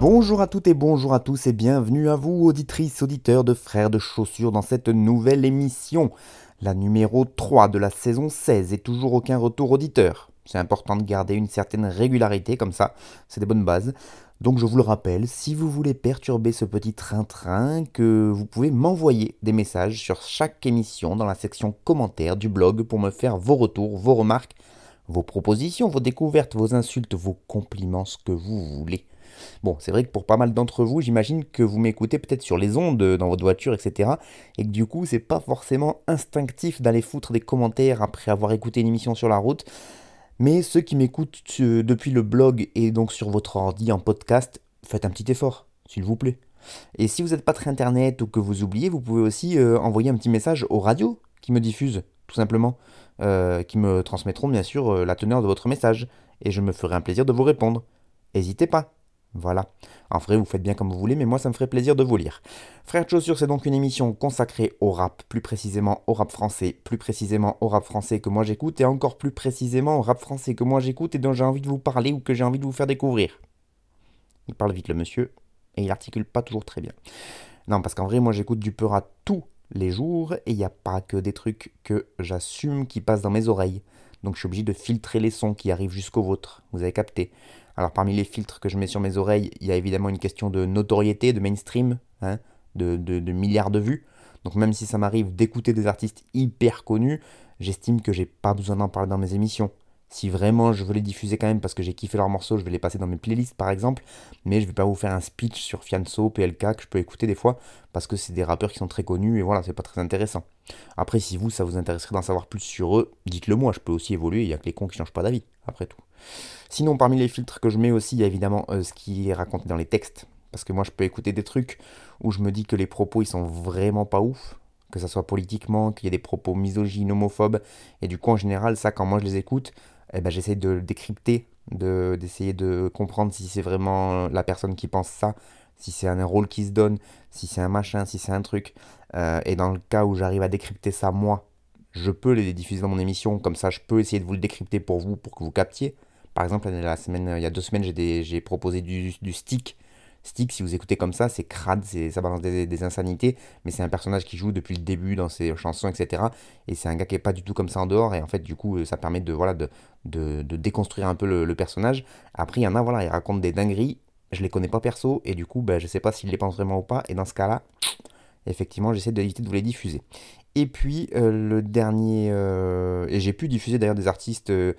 Bonjour à toutes et bonjour à tous et bienvenue à vous, auditrices, auditeurs de Frères de Chaussures, dans cette nouvelle émission, la numéro 3 de la saison 16 et toujours aucun retour auditeur. C'est important de garder une certaine régularité comme ça, c'est des bonnes bases. Donc je vous le rappelle, si vous voulez perturber ce petit train-train, que vous pouvez m'envoyer des messages sur chaque émission dans la section commentaires du blog pour me faire vos retours, vos remarques, vos propositions, vos découvertes, vos insultes, vos compliments, ce que vous voulez. Bon, c'est vrai que pour pas mal d'entre vous, j'imagine que vous m'écoutez peut-être sur les ondes, dans votre voiture, etc. Et que du coup, c'est pas forcément instinctif d'aller foutre des commentaires après avoir écouté une émission sur la route. Mais ceux qui m'écoutent euh, depuis le blog et donc sur votre ordi en podcast, faites un petit effort, s'il vous plaît. Et si vous n'êtes pas très internet ou que vous oubliez, vous pouvez aussi euh, envoyer un petit message aux radios qui me diffusent, tout simplement, euh, qui me transmettront bien sûr euh, la teneur de votre message. Et je me ferai un plaisir de vous répondre. N'hésitez pas. Voilà. En vrai, vous faites bien comme vous voulez, mais moi, ça me ferait plaisir de vous lire. Frères de Chaussures, c'est donc une émission consacrée au rap, plus précisément au rap français, plus précisément au rap français que moi j'écoute, et encore plus précisément au rap français que moi j'écoute et dont j'ai envie de vous parler ou que j'ai envie de vous faire découvrir. Il parle vite, le monsieur, et il articule pas toujours très bien. Non, parce qu'en vrai, moi j'écoute du peur à tous les jours, et il n'y a pas que des trucs que j'assume qui passent dans mes oreilles. Donc je suis obligé de filtrer les sons qui arrivent jusqu'au vôtre. Vous avez capté. Alors parmi les filtres que je mets sur mes oreilles, il y a évidemment une question de notoriété, de mainstream, hein, de, milliards de vues. Donc même si ça m'arrive d'écouter des artistes hyper connus, j'estime que j'ai pas besoin d'en parler dans mes émissions. Si vraiment je veux les diffuser quand même parce que j'ai kiffé leurs morceaux, je vais les passer dans mes playlists par exemple, mais je vais pas vous faire un speech sur Fianso, PLK que je peux écouter des fois parce que c'est des rappeurs qui sont très connus et voilà, c'est pas très intéressant. Après, si vous, ça vous intéresserait d'en savoir plus sur eux, dites-le moi, je peux aussi évoluer, il y a que les cons qui changent pas d'avis, après tout. Sinon, parmi les filtres que je mets aussi, il y a évidemment euh, ce qui est raconté dans les textes. Parce que moi, je peux écouter des trucs où je me dis que les propos, ils sont vraiment pas ouf. Que ça soit politiquement, qu'il y ait des propos misogynes, homophobes. Et du coup, en général, ça, quand moi je les écoute, eh ben, j'essaie de le décrypter, de- d'essayer de comprendre si c'est vraiment la personne qui pense ça, si c'est un rôle qui se donne, si c'est un machin, si c'est un truc. Euh, et dans le cas où j'arrive à décrypter ça, moi, je peux les diffuser dans mon émission. Comme ça, je peux essayer de vous le décrypter pour vous, pour que vous captiez. Par exemple, la semaine, il y a deux semaines, j'ai proposé du, du stick. Stick, si vous écoutez comme ça, c'est crade, ça balance des, des insanités, mais c'est un personnage qui joue depuis le début dans ses chansons, etc. Et c'est un gars qui est pas du tout comme ça en dehors, et en fait, du coup, ça permet de, voilà, de, déconstruire un peu le, personnage. Après, il y en a, voilà, ils racontent des dingueries, je les connais pas perso, et du coup, ben, je sais pas s'ils les pensent vraiment ou pas, et dans ce cas-là, effectivement, j'essaie d'éviter de vous les diffuser. Et puis, euh, le dernier, euh, et j'ai pu diffuser d'ailleurs des artistes euh,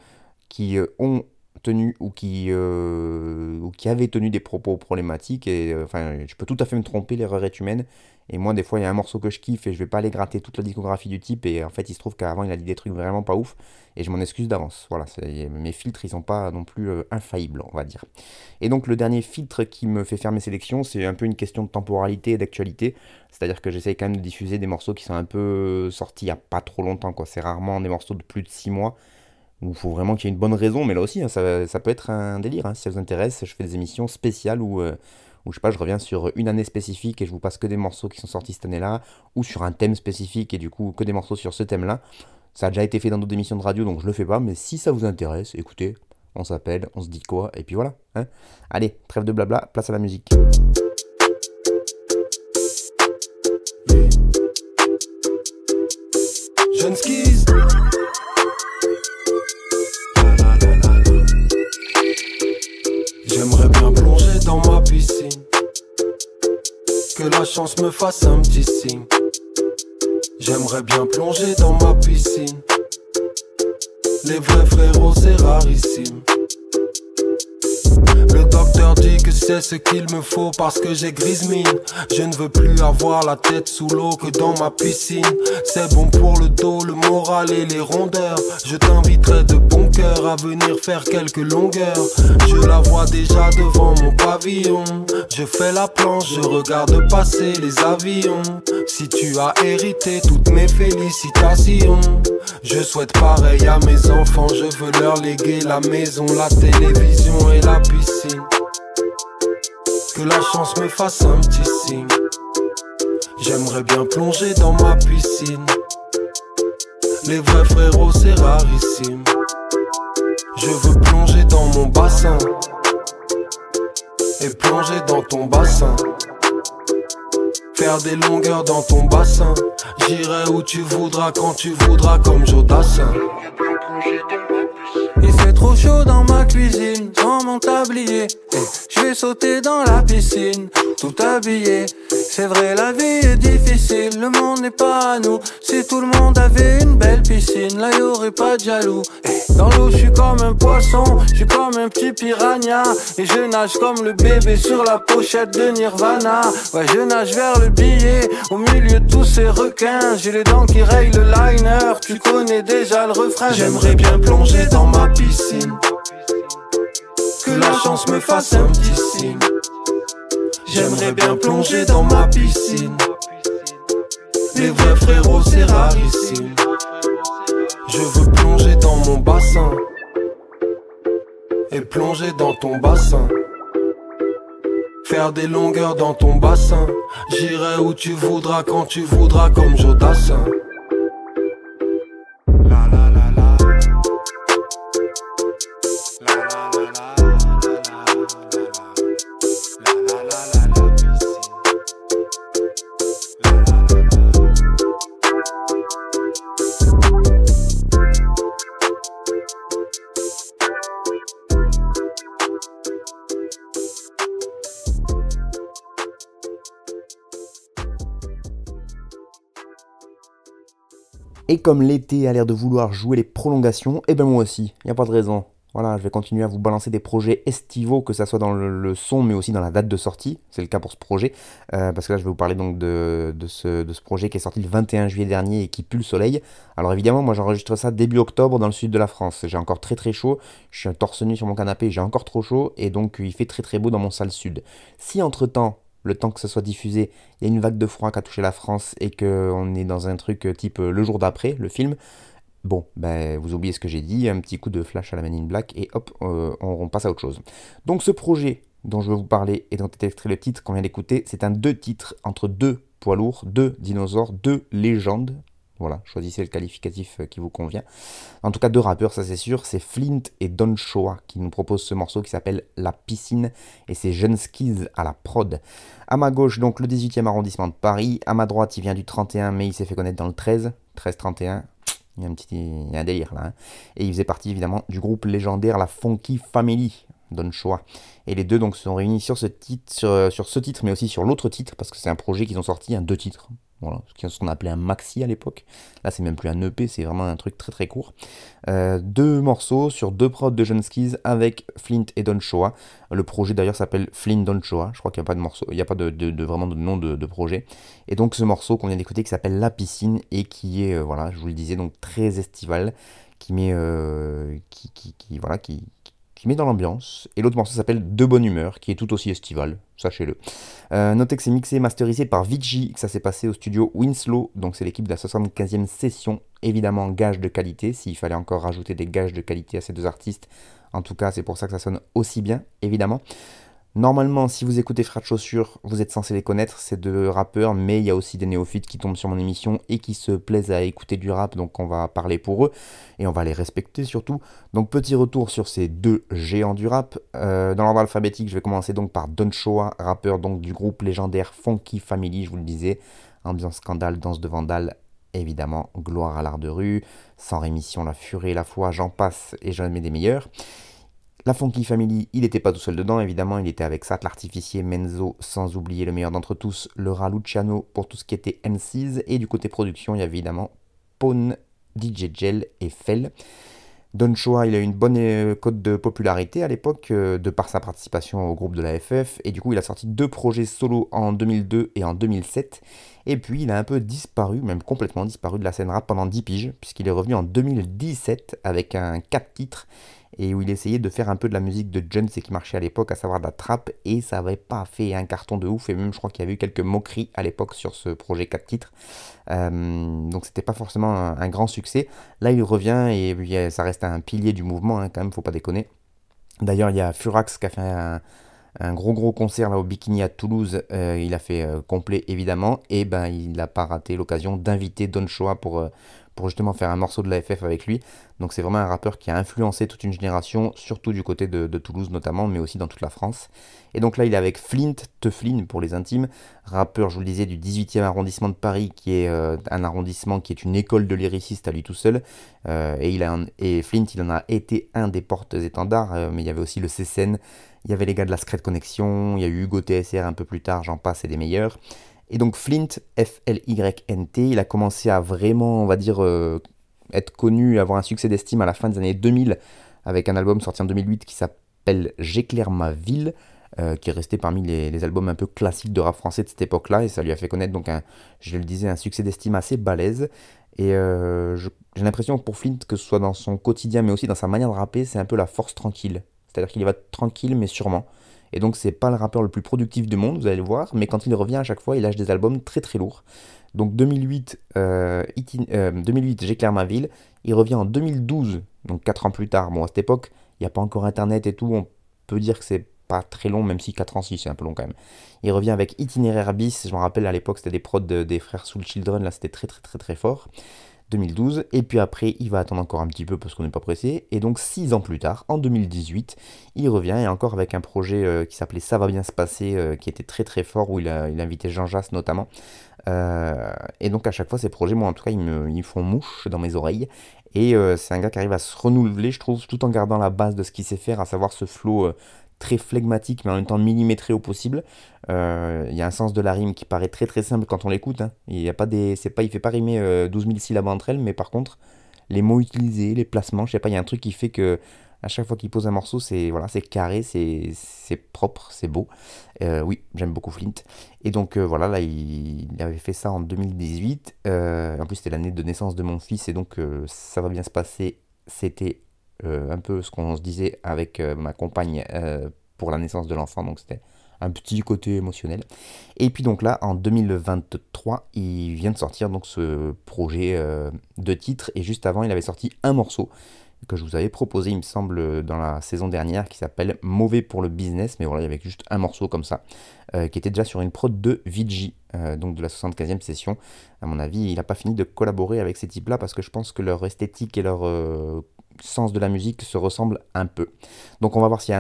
qui euh, ont tenu ou qui, euh, ou qui avaient tenu des propos problématiques. Et euh, enfin, je peux tout à fait me tromper, l'erreur est humaine. Et moi, des fois, il y a un morceau que je kiffe et je vais pas aller gratter toute la discographie du type. Et en fait, il se trouve qu'avant, il a dit des trucs vraiment pas ouf. Et je m'en excuse d'avance. Voilà, mes filtres, ils sont pas non plus euh, infaillibles, on va dire. Et donc, le dernier filtre qui me fait faire mes sélections, c'est un peu une question de temporalité et d'actualité. C'est-à-dire que j'essaye quand même de diffuser des morceaux qui sont un peu sortis il y a pas trop longtemps. quoi. C'est rarement des morceaux de plus de 6 mois il faut vraiment qu'il y ait une bonne raison, mais là aussi, hein, ça, ça peut être un délire. hein. Si ça vous intéresse, je fais des émissions spéciales où, euh, où, je sais pas, je reviens sur une année spécifique et je vous passe que des morceaux qui sont sortis cette année-là, ou sur un thème spécifique et du coup que des morceaux sur ce thème-là. Ça a déjà été fait dans d'autres émissions de radio, donc je le fais pas, mais si ça vous intéresse, écoutez, on s'appelle, on se dit quoi, et puis voilà. hein. Allez, trêve de blabla, place à la musique. J'aimerais bien plonger dans ma piscine. Que la chance me fasse un petit signe. J'aimerais bien plonger dans ma piscine. Les vrais frérots, c'est rarissime. Le docteur dis que c'est ce qu'il me faut parce que j'ai grise mine. Je ne veux plus avoir la tête sous l'eau que dans ma piscine. C'est bon pour le dos, le moral et les rondeurs. Je t'inviterai de bon cœur à venir faire quelques longueurs. Je la vois déjà devant mon pavillon. Je fais la planche, je regarde passer les avions. Si tu as hérité toutes mes félicitations, je souhaite pareil à mes enfants. Je veux leur léguer la maison, la télévision et la Que la chance me fasse un petit signe. J'aimerais bien plonger dans ma piscine. Les vrais frérots, c'est rarissime. Je veux plonger dans mon bassin. Et plonger dans ton bassin. Faire des longueurs dans ton bassin. J'irai où tu voudras, quand tu voudras, comme Jodassin. Trop chaud dans ma cuisine, sans mon tablier. je vais sauter dans la piscine, tout habillé. C'est vrai, la vie est difficile, le monde n'est pas à nous. Si tout le monde avait une belle piscine, là y aurait pas de jaloux. Dans l'eau, je suis comme un poisson, je suis comme un petit piranha. Et je nage comme le bébé sur la pochette de Nirvana. Ouais, je nage vers le billet, au milieu de tous ces requins. J'ai les dents qui rayent le liner, tu connais déjà le refrain. J'aimerais bien plonger dans ma piscine. Que la chance me fasse un petit signe. J'aimerais bien plonger dans ma piscine. Les vrais frérots, c'est rarissime. Je veux plonger dans mon bassin. Et plonger dans ton bassin. Faire des longueurs dans ton bassin. J'irai où tu voudras, quand tu voudras, comme Jodassin. Et comme l'été a l'air de vouloir jouer les prolongations, et eh ben moi aussi, il n'y a pas de raison. Voilà, je vais continuer à vous balancer des projets estivaux, que ça soit dans le, son, mais aussi dans la date de sortie. C'est le cas pour ce projet, euh, parce que là, je vais vous parler donc de, ce, projet qui est sorti le 21 juillet dernier et qui pue le soleil. Alors évidemment, moi j'enregistre ça début octobre dans le sud de la France. J'ai encore très très chaud, je suis un torse nu sur mon canapé, j'ai encore trop chaud, et donc il fait très très beau dans mon salle sud. Si entre-temps, le temps que ça soit diffusé, il y a une vague de froid qui a touché la France et qu'on est dans un truc type euh, le jour d'après, le film, bon, ben, vous oubliez ce que j'ai dit, un petit coup de flash à la manine black et hop, euh, on, passe à autre chose. Donc ce projet dont je vais vous parler et dont est extrait le titre qu'on vient d'écouter, c'est un deux titres entre deux poids lourds, deux dinosaures, deux légendes, voilà, choisissez le qualificatif euh, qui vous convient. En tout cas, deux rappeurs, ça c'est sûr, c'est Flint et Don Shoah qui nous proposent ce morceau qui s'appelle La Piscine et c'est Jeune Skis à la prod. À ma gauche, donc le 18e arrondissement de Paris. À ma droite, il vient du 31, mais il s'est fait connaître dans le 13, 13-31. Il y a un délire là. Hein. Et il faisait partie évidemment du groupe légendaire La Funky Family. Don Shoah. Et les deux donc se sont réunis sur ce titre, titre, mais aussi sur l'autre titre, parce que c'est un projet qu'ils ont sorti, un deux titres. Voilà, ce qu'on appelait un maxi à l'époque. Là, c'est même plus un EP, c'est vraiment un truc très très court. Euh, deux morceaux sur deux prods de John Skis avec Flint et Don Shoah. Le projet d'ailleurs s'appelle Flint Don. Je crois qu'il n'y a pas de morceau, il n'y a pas de, vraiment de nom de, projet. Et donc ce morceau qu'on vient d'écouter qui s'appelle La Piscine et qui est, euh, voilà, je vous le disais, donc très estival, qui met, euh, qui, qui, voilà, qui, qui met dans l'ambiance. Et l'autre morceau s'appelle De Bonne Humeur, qui est tout aussi estival, sachez-le. Euh, notez que c'est mixé et masterisé par Vici, que ça s'est passé au studio Winslow, donc c'est l'équipe de la 75e session. Évidemment, gage de qualité, s'il fallait encore rajouter des gages de qualité à ces deux artistes. En tout cas, c'est pour ça que ça sonne aussi bien, évidemment. Normalement, si vous écoutez de Chaussures, vous êtes censé les connaître, ces deux rappeurs, mais il y a aussi des néophytes qui tombent sur mon émission et qui se plaisent à écouter du rap, donc on va parler pour eux et on va les respecter surtout. Donc petit retour sur ces deux géants du rap. Euh, dans l'ordre alphabétique, je vais commencer donc par Don Shoah, rappeur donc du groupe légendaire Funky Family, je vous le disais. Ambiance scandale, danse de vandale, évidemment, gloire à l'art de rue, sans rémission, la furie, la foi, j'en passe et j'en mets des meilleurs. La Funky Family, il n'était pas tout seul dedans, évidemment, il était avec Sat, l'artificier, Menzo, sans oublier le meilleur d'entre tous, le rat Luciano pour tout ce qui était MCs, et du côté production, il y avait évidemment Pawn, DJ Gel et Fell. Don Choa, il a une bonne euh, cote de popularité à l'époque, euh, de par sa participation au groupe de la FF, et du coup il a sorti deux projets solo en 2002 et en 2007, et puis il a un peu disparu, même complètement disparu de la scène rap pendant 10 piges, puisqu'il est revenu en 2017 avec un 4 titres, et où il essayait de faire un peu de la musique de Jones et qui marchait à l'époque, à savoir de la trap, et ça n'avait pas fait un carton de ouf, et même je crois qu'il y avait eu quelques moqueries à l'époque sur ce projet 4 titres, euh, donc c'était pas forcément un, grand succès. Là il revient, et ça reste un pilier du mouvement, hein, quand même, faut pas déconner. D'ailleurs il y a Furax qui a fait un, gros gros concert là au Bikini à Toulouse, euh, il a fait euh, complet évidemment, et ben il n'a pas raté l'occasion d'inviter Don Choa pour, pour justement faire un morceau de la FF avec lui. Donc c'est vraiment un rappeur qui a influencé toute une génération, surtout du côté de, Toulouse notamment, mais aussi dans toute la France. Et donc là il est avec Flint, Teflin pour les intimes, rappeur, je vous le disais, du 18e arrondissement de Paris, qui est euh, un arrondissement qui est une école de lyricistes à lui tout seul. Euh, et, il a et Flint, il en a été un des portes-étendards, euh, mais il y avait aussi le CCN, il y avait les gars de la Secret Connection, il y a eu Hugo TSR un peu plus tard, j'en passe, et des meilleurs. Et donc Flint, F-L-Y-N-T, il a commencé à vraiment, on va dire, euh, être connu, avoir un succès d'estime à la fin des années 2000, avec un album sorti en 2008 qui s'appelle J'éclaire ma ville, euh, qui est resté parmi les, albums un peu classiques de rap français de cette époque-là, et ça lui a fait connaître, donc, je le disais, un succès d'estime assez balèze. Et euh, j'ai l'impression pour Flint, que ce soit dans son quotidien, mais aussi dans sa manière de rapper, c'est un peu la force tranquille. C'est-à-dire qu'il va tranquille, mais sûrement. Et donc c'est pas le rappeur le plus productif du monde, vous allez le voir, mais quand il revient à chaque fois, il lâche des albums très très lourds. Donc 2008, euh, 2008 J'éclaire ma ville, il revient en 2012, donc 4 ans plus tard. Bon, à cette époque, il n'y a pas encore internet et tout, on peut dire que c'est pas très long, même si 4 ans, si c'est un peu long quand même. Il revient avec Itinéraire bis, je me rappelle à l'époque c'était des prods des frères Soul Children, là c'était très très très très fort. 2012, et puis après il va attendre encore un petit peu parce qu'on n'est pas pressé, et donc 6 ans plus tard, en 2018, il revient, et encore avec un projet euh, qui s'appelait Ça va bien se passer, euh, qui était très très fort, où il a, il invité Jean Jass notamment, euh, et donc à chaque fois ces projets, moi en tout cas, ils me, font mouche dans mes oreilles, et c'est un gars qui arrive à se renouveler, je trouve, tout en gardant la base de ce qu'il sait faire, à savoir ce flow très flegmatique, mais en même temps millimétré au possible. Euh, il y a un sens de la rime qui paraît très très simple quand on l'écoute. Hein. Il y a des, fait pas rimer 12 euh, 000 syllabes entre elles, mais par contre, les mots utilisés, les placements, je sais pas, il y a un truc qui fait que à chaque fois qu'il pose un morceau, c'est voilà, carré, c'est, propre, c'est beau. Euh, oui, j'aime beaucoup Flint. Et donc voilà, là, il, avait fait ça en 2018. en plus, c'était l'année de naissance de mon fils, et donc ça va bien se passer. C'était euh, un peu ce qu'on se disait avec euh, ma compagne euh, pour la naissance de l'enfant, donc c'était un petit côté émotionnel. Et puis donc là, en 2023, il vient de sortir donc ce projet de titre, et juste avant, il avait sorti un morceau que je vous avais proposé, il me semble, dans la saison dernière, qui s'appelle Mauvais pour le business, mais voilà, il y avait juste un morceau comme ça, qui était déjà sur une prod de Vigi, donc de la 75e session. À mon avis, il n'a pas fini de collaborer avec ces types-là, parce que je pense que leur esthétique et leur sens de la musique se ressemble un peu. Donc on va voir si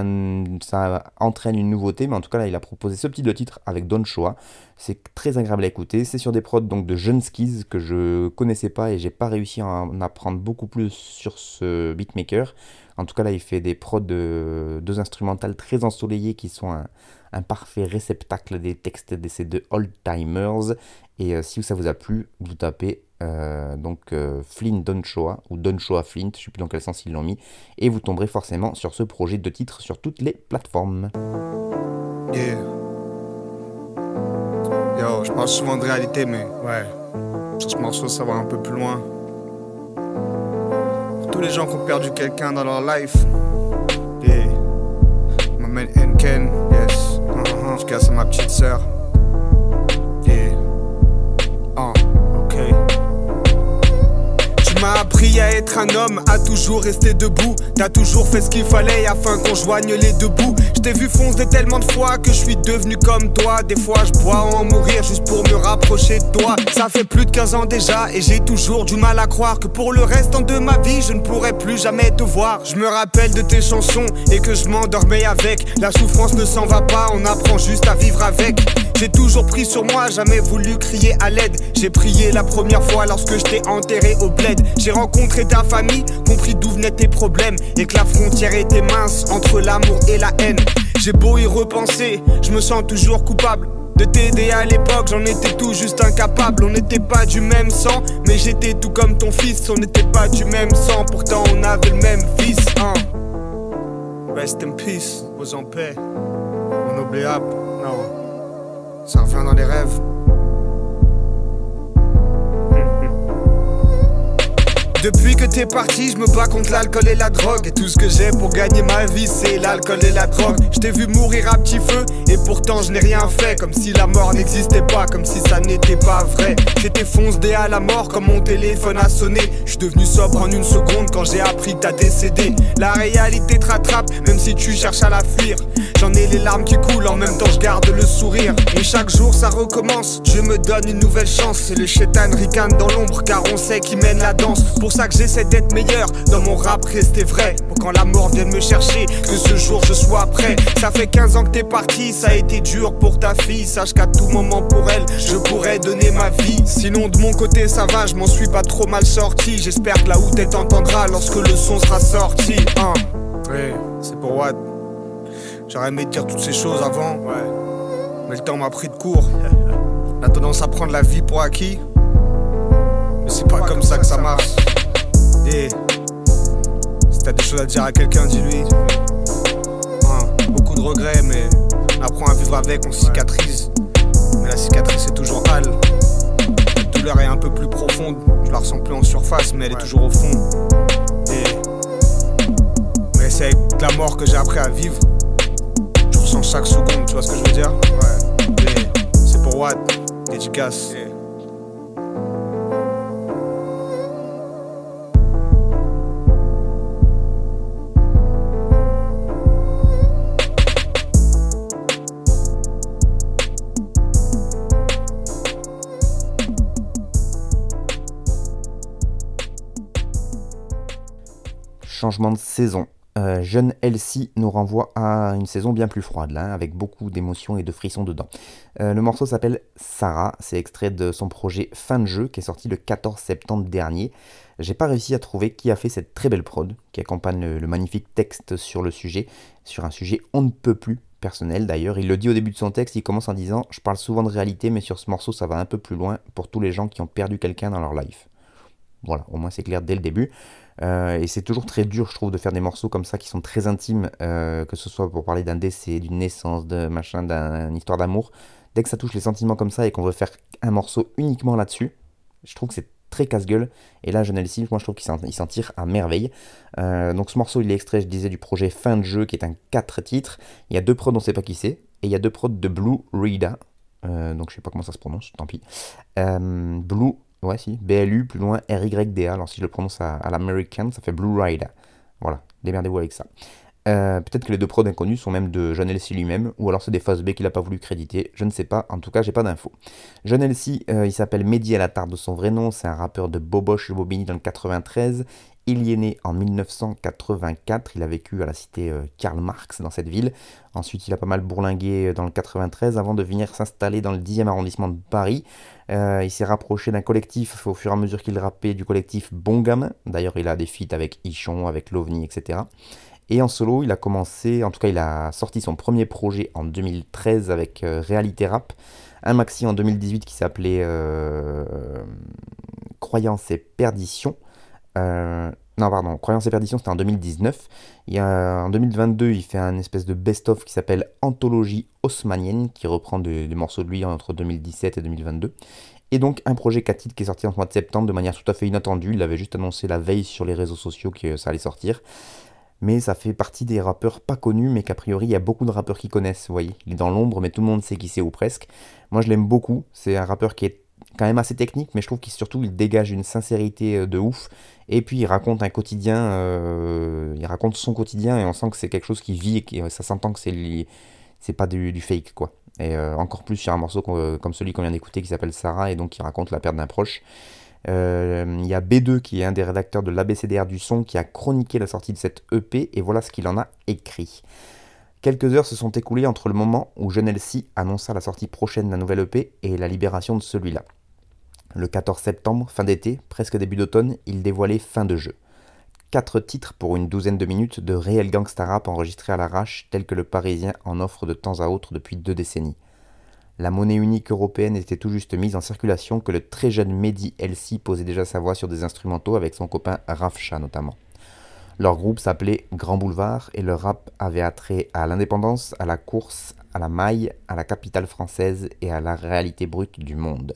ça entraîne une nouveauté, mais en tout cas là il a proposé ce petit de titre avec Don Choa. C'est très agréable à écouter. C'est sur des prods donc de jeunes skis que je connaissais pas et j'ai pas réussi à en apprendre beaucoup plus sur ce beatmaker. En tout cas là il fait des prods de deux instrumentales très ensoleillées qui sont un, parfait réceptacle des textes de ces deux old timers. Et euh, si ça vous a plu, vous tapez euh, donc euh, Flynn Donchoa ou Donchoa Flint, je sais plus dans quel sens ils l'ont mis, et vous tomberez forcément sur ce projet de titre sur toutes les plateformes. Yeah. Yo, je parle souvent de réalité, mais ouais, sur ce morceau, ça va un peu plus loin. Pour tous les gens qui ont perdu quelqu'un dans leur life, yeah. Ma man Enken, yes. Uh-huh. Je casse à ma petite sœur. Un homme, à toujours rester debout. T'as toujours fait ce qu'il fallait afin qu'on joigne les deux bouts. Je t'ai vu foncer tellement de fois que je suis devenu comme toi. Des fois, je bois en mourir juste pour me rapprocher de toi. Ça fait plus de 15 ans déjà et j'ai toujours du mal à croire que pour le restant de ma vie, je ne pourrai plus jamais te voir. Je me rappelle de tes chansons et que je m'endormais avec. La souffrance ne s'en va pas, on apprend juste à vivre avec. J'ai toujours pris sur moi, jamais voulu crier à l'aide. J'ai prié la première fois lorsque je t'ai enterré au bled. J'ai rencontré ta famille, compris d'où venaient tes problèmes. Et que la frontière était mince entre l'amour et la haine. J'ai beau y repenser, je me sens toujours coupable. de t'aider à l'époque, j'en étais tout juste incapable. On n'était pas du même sang, mais j'étais tout comme ton fils. On n'était pas du même sang, pourtant on avait le même fils. Hein. Rest in peace, repose en paix. Inoubliable, non. Ça revient dans les rêves. Depuis que t'es parti, je me bats contre l'alcool et la drogue. Et tout ce que j'ai pour gagner ma vie, c'est l'alcool et la drogue. Je t'ai vu mourir à petit feu, et pourtant je n'ai rien fait. Comme si la mort n'existait pas, comme si ça n'était pas vrai. J'étais foncé à la mort quand mon téléphone a sonné. Je suis devenu sobre en une seconde quand j'ai appris que t'as décédé. La réalité te rattrape, même si tu cherches à la fuir. J'en ai les larmes qui coulent, en même temps je garde le sourire. Et chaque jour ça recommence, Dieu me donne une nouvelle chance. Et le chétan ricane dans l'ombre, car on sait qu'il mène la danse ça que j'essaie d'être meilleur. Dans mon rap, rester vrai. Pour quand la mort vienne me chercher, que ce jour je sois prêt. Ça fait 15 ans que t'es parti, ça a été dur pour ta fille. Sache qu'à tout moment pour elle, je pourrais donner ma vie. Sinon, de mon côté, ça va, je m'en suis pas trop mal sorti. J'espère que la où entendra lorsque le son sera sorti. Hein. Ouais, c'est pour what J'aurais aimé dire toutes ces choses avant, ouais. Mais le temps m'a pris de court. La tendance à prendre la vie pour acquis. Mais c'est pas comme ça que ça marche. Et si t'as des choses à dire à quelqu'un, dis-lui. Hein, beaucoup de regrets, mais on apprend à vivre avec, on cicatrise. Mais la cicatrice est toujours hâle. La douleur est un peu plus profonde. Je la ressens plus en surface, mais elle est toujours au fond. Et. Mais c'est avec la mort que j'ai appris à vivre. Je ressens chaque seconde, tu vois ce que je veux dire? Ouais. C'est pour what? Dédicace. Changement de saison. Euh, jeune Elsie nous renvoie à une saison bien plus froide, là, avec beaucoup d'émotions et de frissons dedans. Euh, le morceau s'appelle Sarah, c'est extrait de son projet Fin de jeu qui est sorti le 14 septembre dernier. J'ai pas réussi à trouver qui a fait cette très belle prod, qui accompagne le, le magnifique texte sur le sujet, sur un sujet on ne peut plus personnel d'ailleurs. Il le dit au début de son texte, il commence en disant Je parle souvent de réalité, mais sur ce morceau, ça va un peu plus loin pour tous les gens qui ont perdu quelqu'un dans leur life. Voilà, au moins c'est clair dès le début. Euh, et c'est toujours très dur, je trouve, de faire des morceaux comme ça qui sont très intimes, euh, que ce soit pour parler d'un décès, d'une naissance, de machin, d'une histoire d'amour. Dès que ça touche les sentiments comme ça et qu'on veut faire un morceau uniquement là-dessus, je trouve que c'est très casse-gueule. Et là, Jeanne moi je trouve qu'il s'en tire à merveille. Euh, donc ce morceau, il est extrait, je disais, du projet Fin de jeu, qui est un 4 titres. Il y a deux prods, on ne sait pas qui c'est. Et il y a deux prods de Blue Rida. donc je sais pas comment ça se prononce, tant pis. Blue Ouais, si. BLU, plus loin, RYDA. Alors, si je le prononce à, l'american, ça fait Blue Rider. Voilà, démerdez-vous avec ça. Euh, peut-être que les deux prods inconnus sont même de John Elsie lui-même, ou alors c'est des phases B qu'il n'a pas voulu créditer, je ne sais pas, en tout cas j'ai pas d'infos. John Elsie, euh, il s'appelle Mehdi à la de son vrai nom, c'est un rappeur de Boboche et Bobigny dans le 93, il y est né en 1984, il a vécu à la cité euh, Karl Marx dans cette ville, ensuite il a pas mal bourlingué dans le 93 avant de venir s'installer dans le 10e arrondissement de Paris, euh, il s'est rapproché d'un collectif au fur et à mesure qu'il rappait du collectif Bon Gamin. D'ailleurs, il a des feats avec Ichon, avec l'OVNI, etc. Et en solo, il a commencé, en tout cas, il a sorti son premier projet en 2013 avec euh, Réalité Rap. Un maxi en 2018 qui s'appelait euh, Croyance et Perdition. Non, pardon, Croyance et Perdition, c'était en 2019. Il en 2022, il fait un espèce de best-of qui s'appelle Anthologie haussmanienne, qui reprend des, morceaux de lui entre 2017 et 2022. Et donc un projet 4 titres qui est sorti en mois de septembre de manière tout à fait inattendue. Il avait juste annoncé la veille sur les réseaux sociaux que ça allait sortir. Mais ça fait partie des rappeurs pas connus, mais qu'a priori il y a beaucoup de rappeurs qui connaissent. Vous voyez, il est dans l'ombre, mais tout le monde sait qui c'est ou presque. Moi je l'aime beaucoup. C'est un rappeur qui est quand même assez technique, mais je trouve qu'il surtout il dégage une sincérité euh, de ouf. Et puis il raconte un quotidien, euh, il raconte son quotidien et on sent que c'est quelque chose qui vit et ça s'entend que c'est c'est pas du, fake quoi. Et euh, encore plus sur un morceau comme celui qu'on vient d'écouter qui s'appelle Sarah et donc qui raconte la perte d'un proche. Il y a B2 qui est un des rédacteurs de l'ABCDR du son qui a chroniqué la sortie de cette EP et voilà ce qu'il en a écrit. Quelques heures se sont écoulées entre le moment où Jeune Elsie annonça la sortie prochaine d'un nouvel EP et la libération de celui-là. Le 14 septembre, fin d'été, presque début d'automne, il dévoilait Fin de jeu. Quatre titres pour une douzaine de minutes de réel gangsta rap enregistrés à l'arrache, tel que le Parisien en offre de temps à autre depuis deux décennies. La monnaie unique européenne était tout juste mise en circulation que le très jeune Mehdi Elsi posait déjà sa voix sur des instrumentaux avec son copain Rafcha notamment. Leur groupe s'appelait Grand Boulevard et leur rap avait attrait à l'indépendance, à la course, à la maille, à la capitale française et à la réalité brute du monde.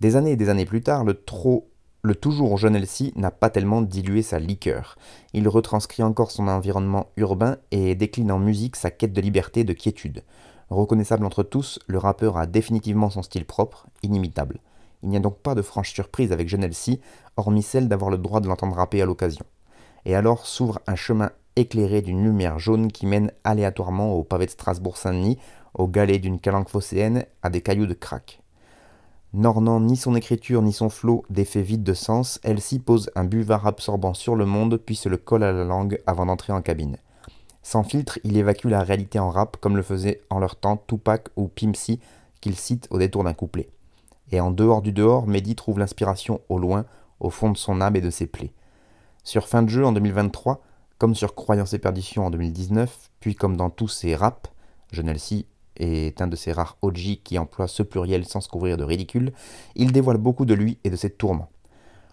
Des années et des années plus tard, le trop le toujours jeune Elsie n'a pas tellement dilué sa liqueur. Il retranscrit encore son environnement urbain et décline en musique sa quête de liberté et de quiétude. Reconnaissable entre tous, le rappeur a définitivement son style propre, inimitable. Il n'y a donc pas de franche surprise avec Jeune Elsie, hormis celle d'avoir le droit de l'entendre rapper à l'occasion. Et alors s'ouvre un chemin éclairé d'une lumière jaune qui mène aléatoirement au pavé de Strasbourg-Saint-Denis, au galet d'une calanque phocéenne, à des cailloux de crack. N'ornant ni son écriture ni son flot d'effets vides de sens, Elsie pose un buvard absorbant sur le monde puis se le colle à la langue avant d'entrer en cabine. Sans filtre, il évacue la réalité en rap comme le faisait en leur temps Tupac ou Pimsy qu'il cite au détour d'un couplet. Et en dehors du dehors, Mehdi trouve l'inspiration au loin, au fond de son âme et de ses plaies. Sur Fin de jeu en 2023, comme sur Croyance et Perdition en 2019, puis comme dans tous ses raps, est un de ces rares OG qui emploie ce pluriel sans se couvrir de ridicule, il dévoile beaucoup de lui et de ses tourments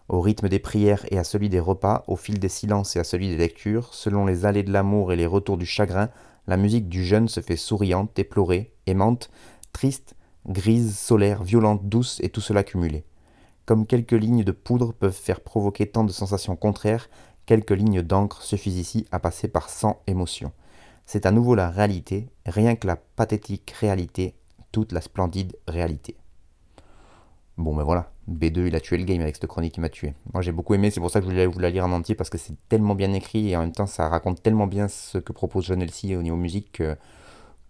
au rythme des prières et à celui des repas, au fil des silences et à celui des lectures, selon les allées de l'amour et les retours du chagrin, la musique du jeune se fait souriante, déplorée, aimante, triste, grise, solaire, violente, douce et tout cela cumulé. Comme quelques lignes de poudre peuvent faire provoquer tant de sensations contraires, quelques lignes d'encre suffisent ici à passer par cent émotions. C'est à nouveau la réalité, rien que la pathétique réalité, toute la splendide réalité. Bon ben voilà, B2 il a tué le game avec cette chronique qui m'a tué. Moi j'ai beaucoup aimé, c'est pour ça que je voulais vous la lire en entier parce que c'est tellement bien écrit et en même temps ça raconte tellement bien ce que propose John Elsie au niveau musique que,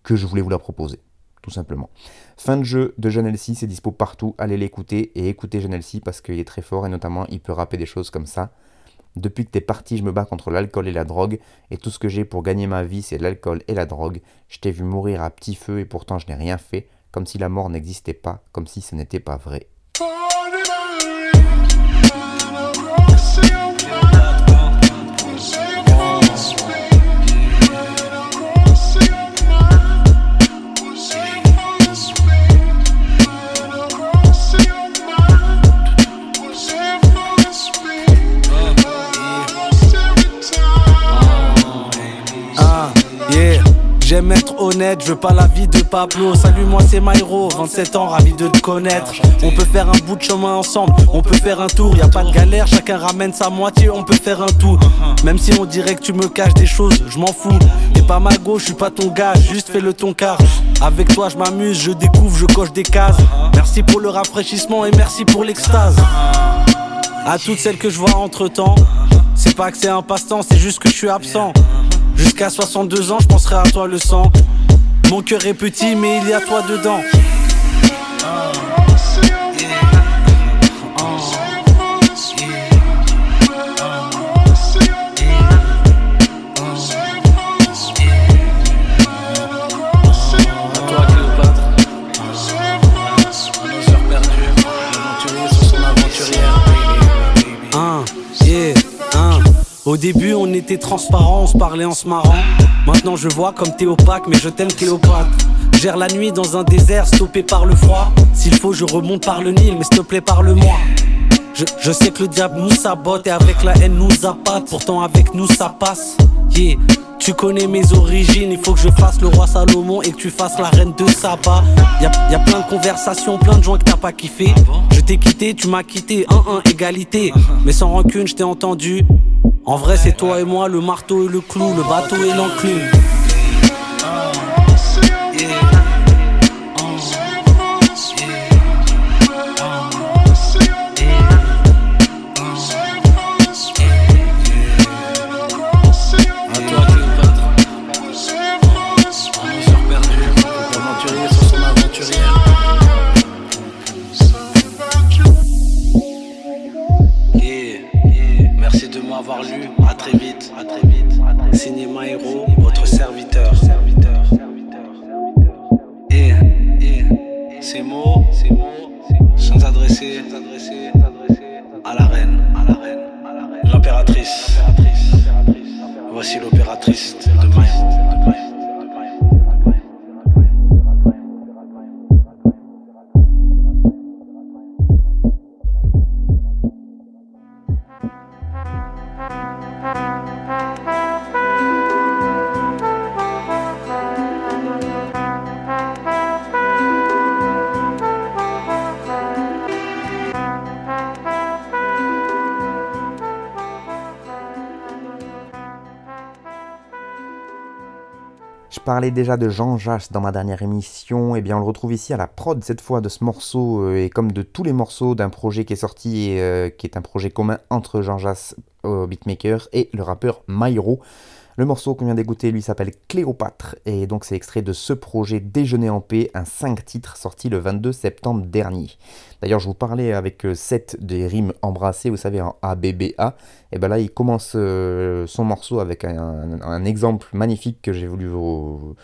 que, je voulais vous la proposer, tout simplement. Fin de jeu de John Elsie, c'est dispo partout, allez l'écouter et écoutez John Elsie parce qu'il est très fort et notamment il peut rapper des choses comme ça. Depuis que t'es parti, je me bats contre l'alcool et la drogue, et tout ce que j'ai pour gagner ma vie, c'est l'alcool et la drogue. Je t'ai vu mourir à petit feu et pourtant je n'ai rien fait, comme si la mort n'existait pas, comme si ce n'était pas vrai. J'aime être honnête, je veux pas la vie de Pablo. Salut, moi c'est Myro, 27 ans, ravi de te connaître. On peut faire un bout de chemin ensemble, on peut faire un tour, y a pas de galère, chacun ramène sa moitié, on peut faire un tout. Même si on dirait que tu me caches des choses, je m'en fous. T'es pas ma gauche, je suis pas ton gars, juste fais le ton car. Avec toi, je m'amuse, je découvre, je coche des cases. Merci pour le rafraîchissement et merci pour l'extase. À toutes celles que je vois entre temps, c'est pas que c'est un passe-temps, c'est juste que je suis absent. Jusqu'à 62 ans, je penserai à toi le sang. Mon cœur est petit, mais il y a toi dedans. Au début, on était transparent, on se parlait en se marrant. Maintenant, je vois comme t'es opaque, mais je t'aime Cléopâtre. Gère la nuit dans un désert, stoppé par le froid. S'il faut, je remonte par le Nil, mais s'il te plaît, parle-moi. Je, sais que le diable nous sabote et avec la haine nous appâte. Pourtant, avec nous, ça passe. Yeah. Tu connais mes origines, il faut que je fasse le roi Salomon et que tu fasses la reine de Saba. Y'a y a plein de conversations, plein de gens que t'as pas kiffé. Je t'ai quitté, tu m'as quitté, 1-1, égalité. Mais sans rancune, je t'ai entendu. En vrai, c'est toi et moi, le marteau et le clou, le bateau et l'enclume. voici l'opératrice Je parlais déjà de Jean Jass dans ma dernière émission, et eh bien on le retrouve ici à la prod cette fois de ce morceau, euh, et comme de tous les morceaux d'un projet qui est sorti, et, euh, qui est un projet commun entre Jean Jass, beatmaker, et le rappeur Myro. Le morceau qu'on vient d'écouter lui s'appelle Cléopâtre et donc c'est extrait de ce projet Déjeuner en paix, un 5 titres sorti le 22 septembre dernier. D'ailleurs, je vous parlais avec 7 des rimes embrassées, vous savez, en ABBA. Et ben là, il commence euh, son morceau avec un, exemple magnifique que j'ai voulu vous,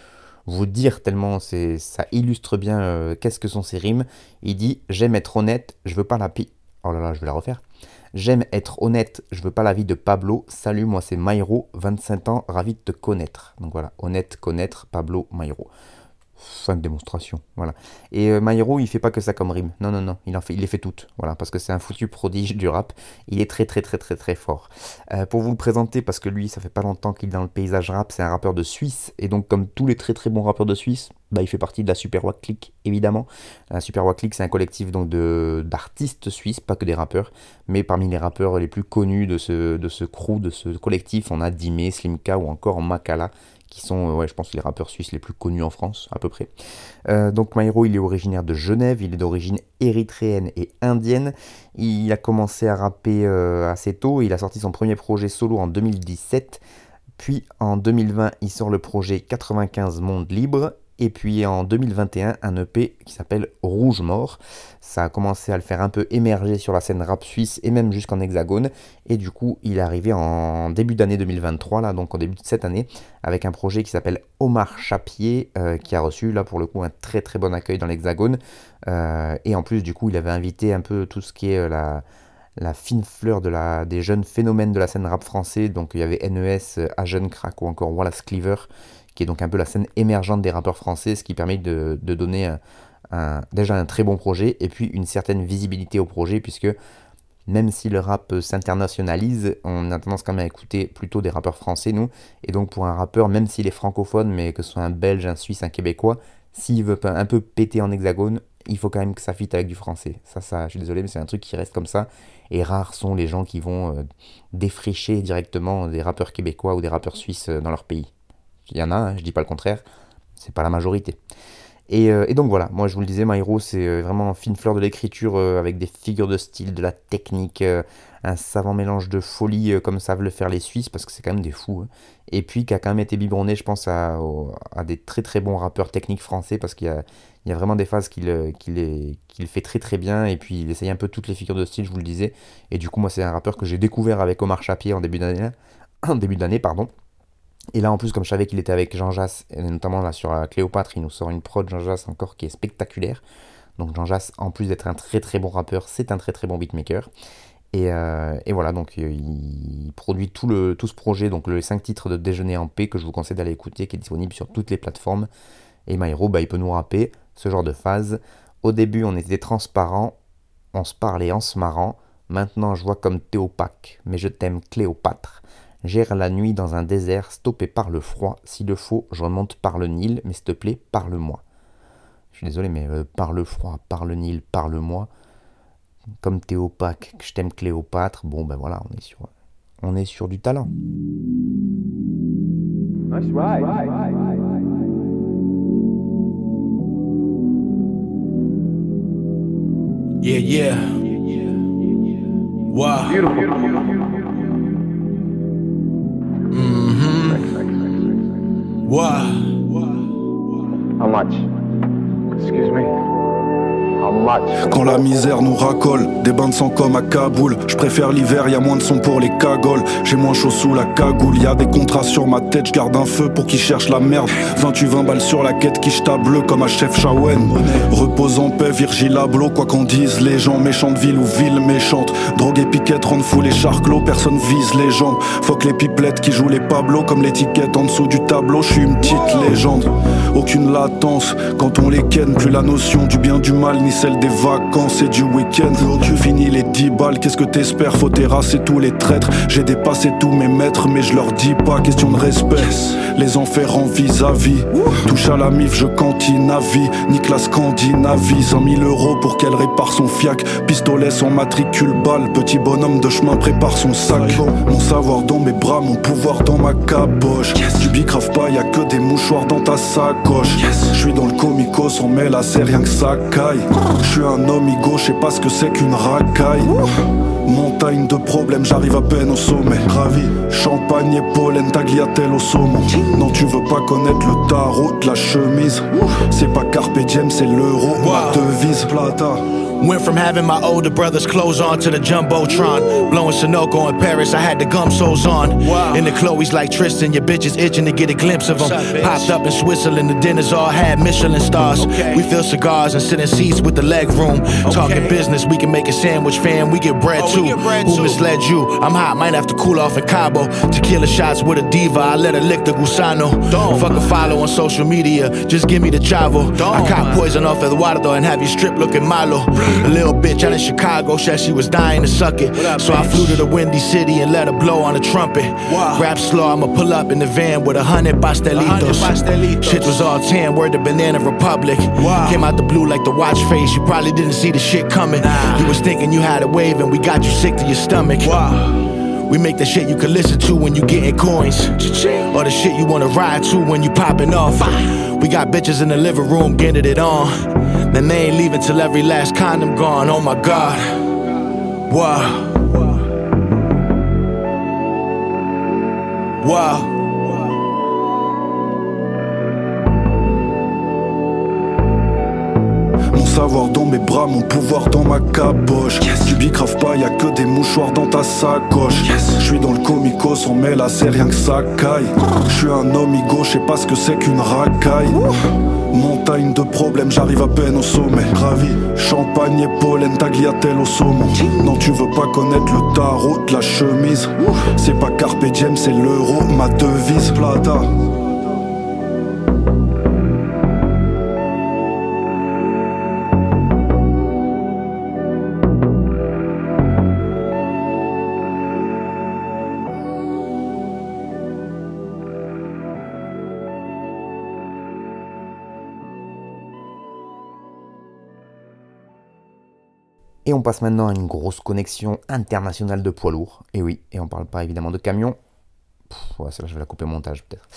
dire tellement ça illustre bien euh, qu'est-ce que sont ces rimes. Il dit J'aime être honnête, je veux pas la pi. Oh là là, je vais la refaire. J'aime être honnête, je veux pas la vie de Pablo. Salut, moi c'est Mairo, 25 ans, ravi de te connaître. Donc voilà, honnête, connaître, Pablo, Mairo. Fin de démonstration, voilà. Et euh, Mairo, il fait pas que ça comme rime. Non, non, non, il les fait toutes, voilà, parce que c'est un foutu prodige du rap. Il est très, très, très, très, très fort. Euh, pour vous le présenter, parce que lui, ça fait pas longtemps qu'il est dans le paysage rap, c'est un rappeur de Suisse, et donc comme tous les très, très bons rappeurs de Suisse, bah, il fait partie de la Super Wack Click, évidemment. La Super Wack Click, c'est un collectif donc de d'artistes suisses, pas que des rappeurs, mais parmi les rappeurs les plus connus de ce, de ce crew, de ce collectif, on a Dime, Slimka ou encore Makala, qui sont, euh, je pense, les rappeurs suisses les plus connus en France, à peu près. Euh, donc Myro, il est originaire de Genève, il est d'origine érythréenne et indienne. Il a commencé à rapper euh, assez tôt, il a sorti son premier projet solo en 2017. Puis en 2020, il sort le projet 95 Monde Libre et puis en 2021, un EP qui s'appelle Rouge Mort. Ça a commencé à le faire un peu émerger sur la scène rap suisse et même jusqu'en hexagone. Et du coup, il est arrivé en début d'année 2023, là, donc en début de cette année, avec un projet qui s'appelle Omar Chapier, euh, qui a reçu là pour le coup un très très bon accueil dans l'hexagone. Euh, et en plus, du coup, il avait invité un peu tout ce qui est euh, la fine fleur de la, des jeunes phénomènes de la scène rap français. Donc il y avait NES, Agen Crack ou encore Wallace Cleaver qui est donc un peu la scène émergente des rappeurs français, ce qui permet de, donner déjà un très bon projet et puis une certaine visibilité au projet, puisque même si le rap s'internationalise, on a tendance quand même à écouter plutôt des rappeurs français, nous. Et donc pour un rappeur, même s'il est francophone, mais que ce soit un Belge, un Suisse, un Québécois, s'il veut un peu péter en hexagone, il faut quand même que ça fitte avec du français. Ça, ça, je suis désolé, mais c'est un truc qui reste comme ça. Et rares sont les gens qui vont euh, défricher directement des rappeurs québécois ou des rappeurs suisses euh, dans leur pays. Il y en a, hein, je dis pas le contraire, c'est pas la majorité. Euh, et, donc voilà, moi je vous le disais, Myro c'est euh, vraiment une fine fleur de l'écriture euh, avec des figures de style, de la technique, un savant mélange de folie comme savent le faire les Suisses parce que c'est quand même des fous. Hein. Et puis qui a quand même été biberonné, je pense, à, des très très bons rappeurs techniques français parce qu'il y a, vraiment des phases qu'il qu'il fait très très bien et puis il essaye un peu toutes les figures de style, je vous le disais. Et du coup, moi c'est un rappeur que j'ai découvert avec Omar Chapier en début d'année, en début d'année, pardon. Et là, en plus, comme je savais qu'il était avec Jean Jass, et notamment là sur euh, Cléopâtre, il nous sort une prod Jean Jass encore qui est spectaculaire. Donc Jean Jass, en plus d'être un très très bon rappeur, c'est un très très bon beatmaker. Et, euh, voilà, donc euh, il produit tout, le, tout ce projet, donc les 5 titres de Déjeuner en paix que je vous conseille d'aller écouter, qui est disponible sur toutes les plateformes. Et Myro, bah, il peut nous rapper ce genre de phase. Au début, on était transparent, on se parlait en se marrant. Maintenant, je vois comme t'es opaque, mais je t'aime Cléopâtre. J'erre la nuit dans un désert stoppé par le froid. S'il le faut, je remonte par le Nil, mais s'il te plaît, parle-moi. Je suis désolé, mais euh, par le froid, par le Nil, parle-moi. Comme t'es opaque, que je t'aime Cléopâtre, bon ben voilà, on est sur, on est sur du talent. Yeah, yeah. Wow. Why? How much? Excuse me? Quand la misère nous racole, des bains de sang comme à Kaboul. Je préfère l'hiver, y a moins de son pour les cagoles. J'ai moins chaud sous la cagoule, y a des contrats sur ma tête, je garde un feu pour qui cherche la merde. 28 20 balles sur la quête qui bleu comme à chef Shawen. Repose en paix, Virgil Abloh, quoi qu'on dise, les gens méchantes ville ou ville méchante. Drogue et piquette rendent fou les charclos, personne vise les jambes. Faut les pipelettes qui jouent les Pablo comme l'étiquette en dessous du tableau, je suis une petite légende. Aucune latence quand on les ken, plus la notion du bien du mal ni celle des vacances et du week-end. Fini les 10 balles, qu'est-ce que t'espères? Faut terrasser tous les traîtres. J'ai dépassé tous mes maîtres, mais je leur dis pas, question de respect. Les enfers en vis-à-vis. Touche à la mif, je cantine à vie. Nique la Scandinavie, 100 000 euros pour qu'elle répare son fiac. Pistolet sans matricule balle, petit bonhomme de chemin prépare son sac. Mon savoir dans mes bras, mon pouvoir dans ma caboche. Du bicrave pas, y a que des mouchoirs dans ta sacoche. Je suis dans le comico, on met là, c'est rien que ça caille. Je suis un homme je sais pas ce que c'est qu'une racaille. Montagne de problèmes, j'arrive à peine au sommet. Ravi, champagne et pollen, tagliatelle au saumon. Non, tu veux pas connaître le tarot de la chemise. C'est pas carpe diem, c'est l'euro, ma devise. Plata. Went from having my older brother's clothes on to the Jumbotron. Blowing Sunoco in Paris, I had the gum soles on. Wow. In the Chloe's like Tristan, your bitch is itching to get a glimpse of them. Popped up in Switzerland, the dinners all had Michelin stars. Okay. We fill cigars and sit in seats with the leg room. Okay. Talking business, we can make a sandwich, fam. We get bread oh, too. Get bread Who too. misled you? I'm hot, might have to cool off in Cabo. Tequila shots with a diva, I let her lick the gusano. Don't. Fuck a follow on social media, just give me the chavo. Don't. I caught poison off the water though and have you strip looking malo. A little bitch out in Chicago said she was dying to suck it. Up, So I flew to the Windy City and let her blow on a trumpet. Rap slow, I'ma pull up in the van with a hundred pastelitos. Shit was all tan, word the Banana Republic. Came out the blue like the watch face, you probably didn't see the shit coming. You was thinking you had a wave and we got you sick to your stomach. We make the shit you can listen to when you getting coins. Or the shit you wanna ride to when you popping off. We got bitches in the living room getting it on. Then they ain't leaving till every last condom gone. Oh my god. Wow. Wow. Savoir dans mes bras, mon pouvoir dans ma caboche. Tu bicraves pas, y a que des mouchoirs dans ta sacoche. Je suis dans le comicos, on met la c'est rien que ça caille. Je suis un homme je sais pas ce que c'est qu'une racaille. Montagne de problèmes, j'arrive à peine au sommet. Ravi, champagne et pollen, tagliatelle au saumon. Non, tu veux pas connaître le tarot de la chemise. C'est pas carpe diem, c'est l'euro, ma devise. Plata. Passe maintenant à une grosse connexion internationale de poids lourds. Et oui, et on parle pas évidemment de camions. ouais, celle-là, je vais la couper au montage peut-être.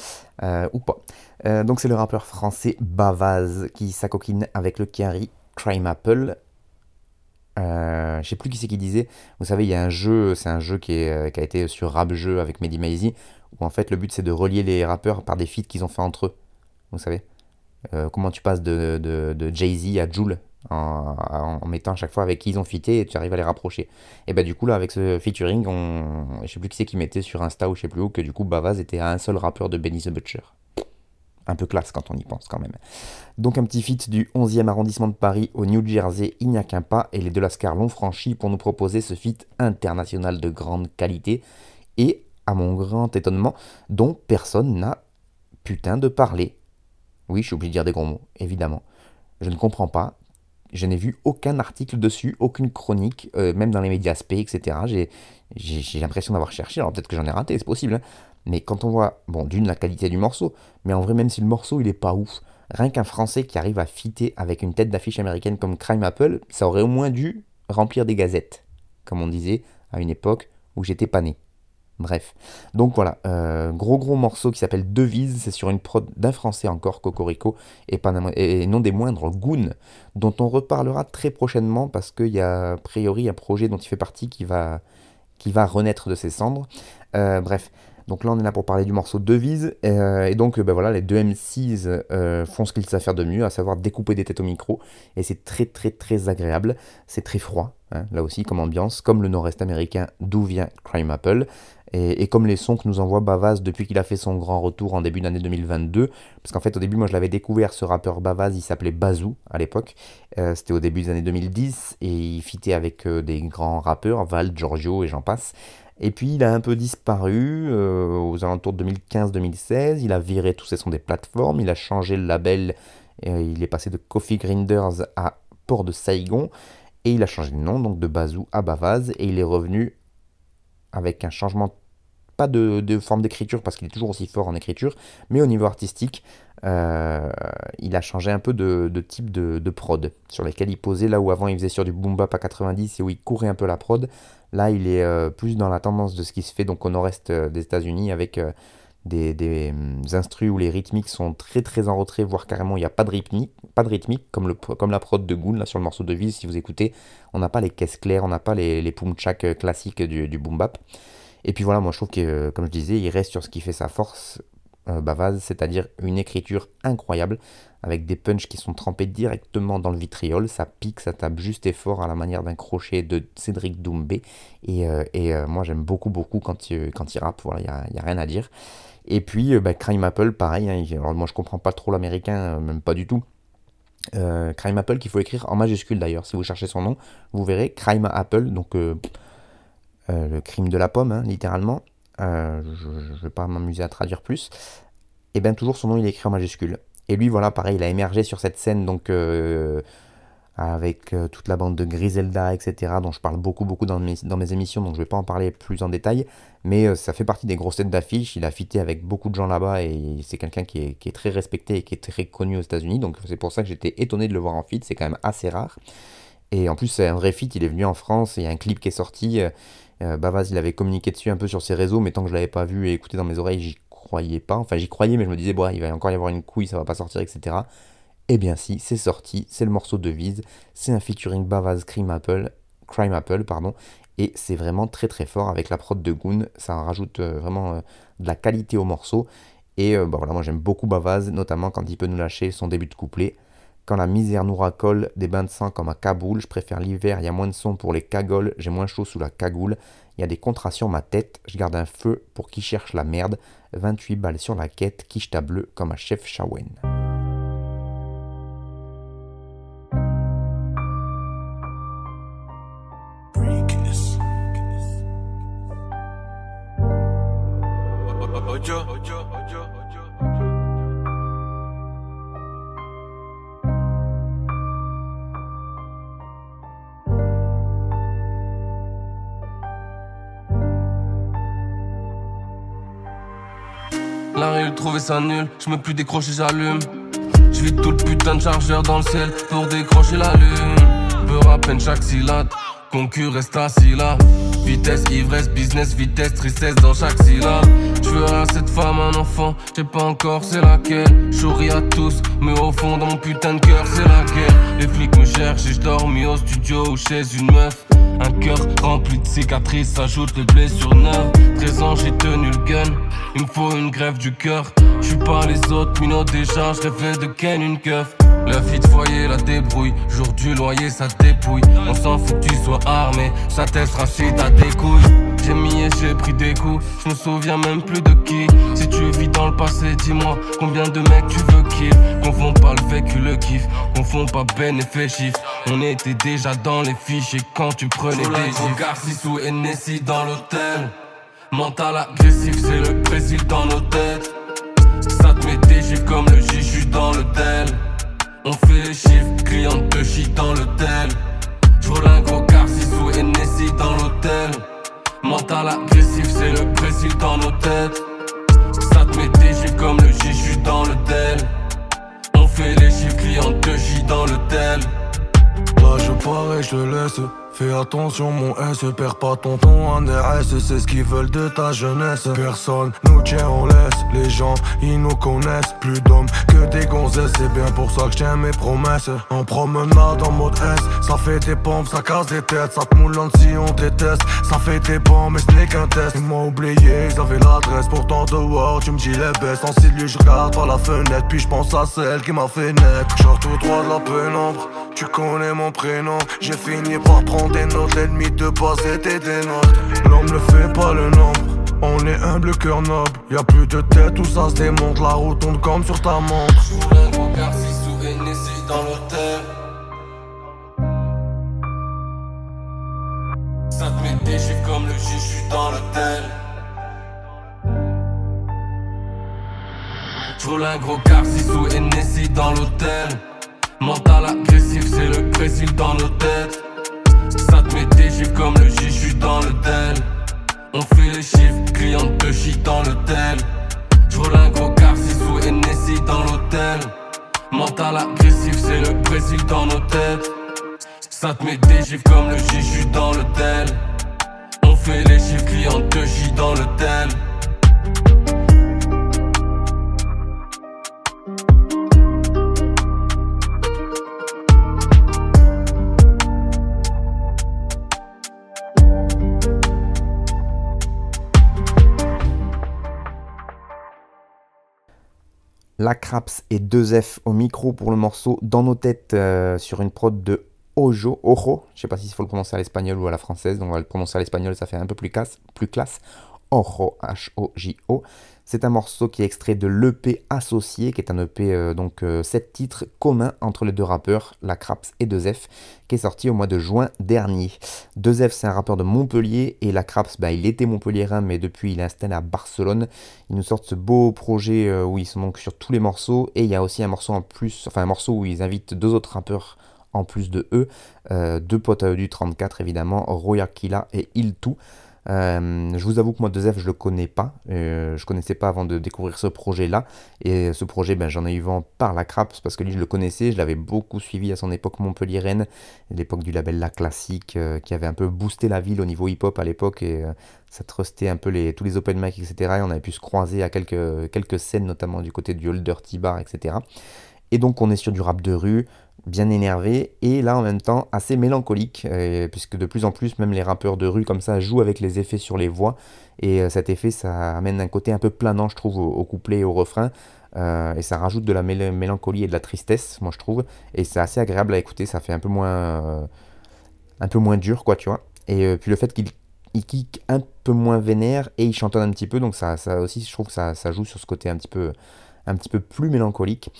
Euh, ou pas. Euh, donc c'est le rappeur français Bavaz qui s'acoquine avec le Chiari Crime Apple. Euh, je sais plus qui c'est qui disait. Vous savez, il y a un jeu, c'est un jeu qui, a été sur Rap Jeu avec Mehdi Maizy, où en fait le but c'est de relier les rappeurs par des feats qu'ils ont fait entre eux. Vous savez Comment tu passes de, de, de Jay-Z à Joule en, mettant à chaque fois avec qui ils ont fité et tu arrives à les rapprocher. Et bah du coup là avec ce featuring, on, je sais plus qui c'est qui mettait sur Insta ou je sais plus où que du coup Bavaz était un seul rappeur de Benny the Butcher. Un peu classe quand on y pense quand même. Donc un petit feat du 11e arrondissement de Paris au New Jersey, il n'y a qu'un pas et les deux Lascar l'ont franchi pour nous proposer ce feat international de grande qualité et à mon grand étonnement dont personne n'a putain de parler. Oui, je suis obligé de dire des gros mots, évidemment. Je ne comprends pas je n'ai vu aucun article dessus, aucune chronique, euh, même dans les médias SP, etc. J'ai l'impression d'avoir cherché, alors peut-être que j'en ai raté, c'est possible. Hein. Mais quand on voit, bon, d'une, la qualité du morceau, mais en vrai, même si le morceau, il est pas ouf, rien qu'un Français qui arrive à fitter avec une tête d'affiche américaine comme Crime Apple, ça aurait au moins dû remplir des gazettes, comme on disait à une époque où j'étais pas né. Bref. Donc voilà, euh, gros gros morceau qui s'appelle Devise, c'est sur une prod d'un français encore, Cocorico, et, non des moindres, Goon, dont on reparlera très prochainement parce qu'il y a a priori un projet dont il fait partie qui va, qui va renaître de ses cendres. Euh, bref, donc là on est là pour parler du morceau Devise, euh, et donc ben voilà, les deux M6 font ce qu'ils savent faire de mieux, à savoir découper des têtes au micro, et c'est très très très agréable, c'est très froid, hein, là aussi comme ambiance, comme le nord-est américain d'où vient Crime Apple. Et, comme les sons que nous envoie Bavaz depuis qu'il a fait son grand retour en début d'année 2022, parce qu'en fait au début moi je l'avais découvert ce rappeur Bavaz, il s'appelait Bazou à l'époque, euh, c'était au début des années 2010 et il fitait avec euh, des grands rappeurs, Val, Giorgio et j'en passe. Et puis il a un peu disparu euh, aux alentours de 2015-2016, il a viré tous ses sons des plateformes, il a changé le label, il est passé de Coffee Grinders à port de Saigon. Et il a changé de nom, donc de Bazou à Bavaz. Et il est revenu avec un changement, pas de, forme d'écriture, parce qu'il est toujours aussi fort en écriture, mais au niveau artistique, euh, il a changé un peu de, type de, prod, sur lesquels il posait, là où avant il faisait sur du boom bap à 90 et où il courait un peu la prod. Là, il est euh, plus dans la tendance de ce qui se fait donc au nord-est euh, des États-Unis avec des, des instrus où les rythmiques sont très très en retrait, voire carrément il n'y a pas de rythmique, pas de rythmique comme, le, comme la prod de Goon là sur le morceau de Vise. Si vous écoutez, on n'a pas les caisses claires, on n'a pas les, les classiques du, du boom bap. Et puis voilà, moi je trouve que, comme je disais, il reste sur ce qui fait sa force, Bavaz, c'est-à-dire une écriture incroyable, avec des punchs qui sont trempés directement dans le vitriol, ça pique, ça tape juste et fort à la manière d'un crochet de Cédric Doumbé, et, euh, moi j'aime beaucoup beaucoup quand il, rappe, voilà, il n'y a, rien à dire. Et puis bah, Crime Apple, pareil, hein, alors moi je comprends pas trop l'américain, même pas du tout, Crime Apple qu'il faut écrire en majuscule d'ailleurs. Si vous cherchez son nom, vous verrez Crime Apple. Donc euh, le crime de la pomme, hein, littéralement. Euh, je ne vais pas m'amuser à traduire plus. Et bien toujours son nom il est écrit en majuscule. Et lui voilà pareil, il a émergé sur cette scène donc euh, avec toute la bande de Griselda, etc. dont je parle beaucoup beaucoup dans mes, dans mes émissions, donc je ne vais pas en parler plus en détail. Mais ça fait partie des grosses têtes d'affiche. Il a fité avec beaucoup de gens là-bas et c'est quelqu'un qui est, qui est, très respecté et qui est très connu aux États-Unis. Donc c'est pour ça que j'étais étonné de le voir en feat. C'est quand même assez rare. Et en plus c'est un vrai feat. Il est venu en France. Il y a un clip qui est sorti. Euh, Bavaz, il avait communiqué dessus un peu sur ses réseaux, mais tant que je l'avais pas vu et écouté dans mes oreilles, j'y croyais pas. Enfin, j'y croyais, mais je me disais, bon, il va encore y avoir une couille, ça va pas sortir, etc. Eh bien, si, c'est sorti, c'est le morceau de Vise, c'est un featuring Bavaz Crime Apple, Crime Apple, pardon, et c'est vraiment très très fort avec la prod de Goon, ça rajoute euh, vraiment euh, de la qualité au morceau. Et bon, voilà, moi j'aime beaucoup Bavaz, notamment quand il peut nous lâcher son début de couplet. Quand la misère nous racole, des bains de sang comme à Kaboul, je préfère l'hiver, il y a moins de son pour les cagoles, j'ai moins chaud sous la cagoule, il y a des contractions ma tête, je garde un feu pour qui cherche la merde, 28 balles sur la quête, quiche bleu comme un chef Shawen. Je me plus décrocher, j'allume. Je tout le putain de chargeur dans le ciel pour décrocher la lune. Peur à peine chaque syllabe, concur reste assis là. Vitesse, ivresse, business, vitesse, tristesse dans chaque syllabe. Je veux à cette femme un enfant, je sais pas encore c'est laquelle? J'ouris à tous, mais au fond dans mon putain de cœur c'est la guerre. Les flics me cherchent et je dormis au studio ou chez une meuf. Un cœur rempli de cicatrices s'ajoute les blessures neuves. 13 ans, j'ai tenu le gun. Il me faut une grève du cœur. Je suis pas les autres, minot déjà, je rêvais de Ken une keuf. La vie de foyer, la débrouille. Jour du loyer, ça dépouille. On s'en fout que tu sois armé. Ça testera si t'as des couilles. J'ai mis et j'ai pris des coups. Je me souviens même plus de qui. Si tu vis dans le passé, dis-moi combien de mecs tu veux kill. Confond pas le vécu, le kiff. Confond pas Ben et fait chiffre. On était déjà dans les fichiers quand tu prenais des gars sous Nessie dans l'hôtel. Mental agressif, c'est le Brésil dans nos têtes. Ça te met des comme le J, j'suis dans l'hôtel. On fait les chiffres, client te chie dans l'hôtel. J'roule un gros car sous Nessie dans l'hôtel. Mental agressif, c'est le Brésil dans nos têtes. Ça te met des comme le J, j'suis dans l'hôtel. On fait les chiffres, client te chie dans l'hôtel. Là je parais, je te laisse Fais attention mon S, perds pas ton temps. En RS C'est ce qu'ils veulent de ta jeunesse. Personne nous tient en laisse. Les gens ils nous connaissent. Plus d'hommes que des gonzesses. C'est bien pour ça que tiens mes promesses. En promenade en mode S Ça fait des pompes, ça casse des têtes. Ça te moulante si on déteste. Ça fait des bombes mais ce n'est qu'un test. Ils m'ont oublié, ils avaient l'adresse. Pourtant dehors tu me dis les baisses. En lui je regarde par la fenêtre. Puis je pense à celle qui m'a fait naître. Genre tout droit de la pénombre Tu connais mon prénom. J'ai fini par prendre des notes, l'ennemi de base était des nôtres. L'homme ne fait pas le nombre. On est humble, cœur noble. Y'a plus de tête, tout ça se démonte. La route tourne comme sur ta montre. Un gros car si sous dans l'hôtel. Ça te met des comme le J, j'suis dans l'hôtel. J'roule un gros car si sous Nessie dans l'hôtel. Mental agressif, c'est le Brésil dans nos têtes. Ça te met des gifs comme le J, dans le tel. On fait les chiffres, client de shit dans l'hôtel. J'roule un gros car sous Nessie dans l'hôtel. Mental agressif, c'est le Brésil dans nos têtes. Ça te met des gifs comme le J, j'suis dans l'hôtel. On fait les chiffres, client de J dans l'hôtel. La Craps et 2F au micro pour le morceau Dans nos têtes euh, sur une prod de Ojo, Ojo. Je sais pas s'il faut le prononcer à l'espagnol ou à la française, donc on va le prononcer à l'espagnol, ça fait un peu plus classe. Plus classe. Ojo. C'est un morceau qui est extrait de l'EP Associé, qui est un EP, euh, donc 7 euh, titres communs entre les deux rappeurs, la Craps et 2F, qui est sorti au mois de juin dernier. 2F, c'est un rappeur de Montpellier, et la Craps, bah, il était montpelliérain, mais depuis il est installé à Barcelone. Ils nous sortent ce beau projet euh, où ils sont donc sur tous les morceaux, et il y a aussi un morceau en plus, enfin un morceau où ils invitent deux autres rappeurs en plus de eux, deux potes à eux du 34 évidemment, Royakila et Iltou. Euh, je vous avoue que moi, 2F, je le connais pas. Euh, je connaissais pas avant de découvrir ce projet-là. Et ce projet, ben, j'en ai eu vent par la Craps parce que lui, je le connaissais. Je l'avais beaucoup suivi à son époque Montpellier-Rennes, l'époque du label La Classique, euh, qui avait un peu boosté la ville au niveau hip-hop à l'époque. Et ça trustait un peu les, tous les open mic, etc. Et on avait pu se croiser à quelques, quelques scènes, notamment du côté du Holder T-Bar, etc. Et donc, on est sur du rap de rue bien énervé et là en même temps assez mélancolique euh, puisque de plus en plus même les rappeurs de rue comme ça jouent avec les effets sur les voix. Et euh, cet effet ça amène un côté un peu planant je trouve au, couplet et au refrain. Euh, et ça rajoute de la mélancolie et de la tristesse moi je trouve. Et c'est assez agréable à écouter ça fait un peu moins un peu moins dur quoi tu vois. Et puis le fait qu'il il kick un peu moins vénère et il chantonne un petit peu donc ça, ça aussi je trouve que ça, ça joue sur ce côté un petit peu un petit peu plus mélancolique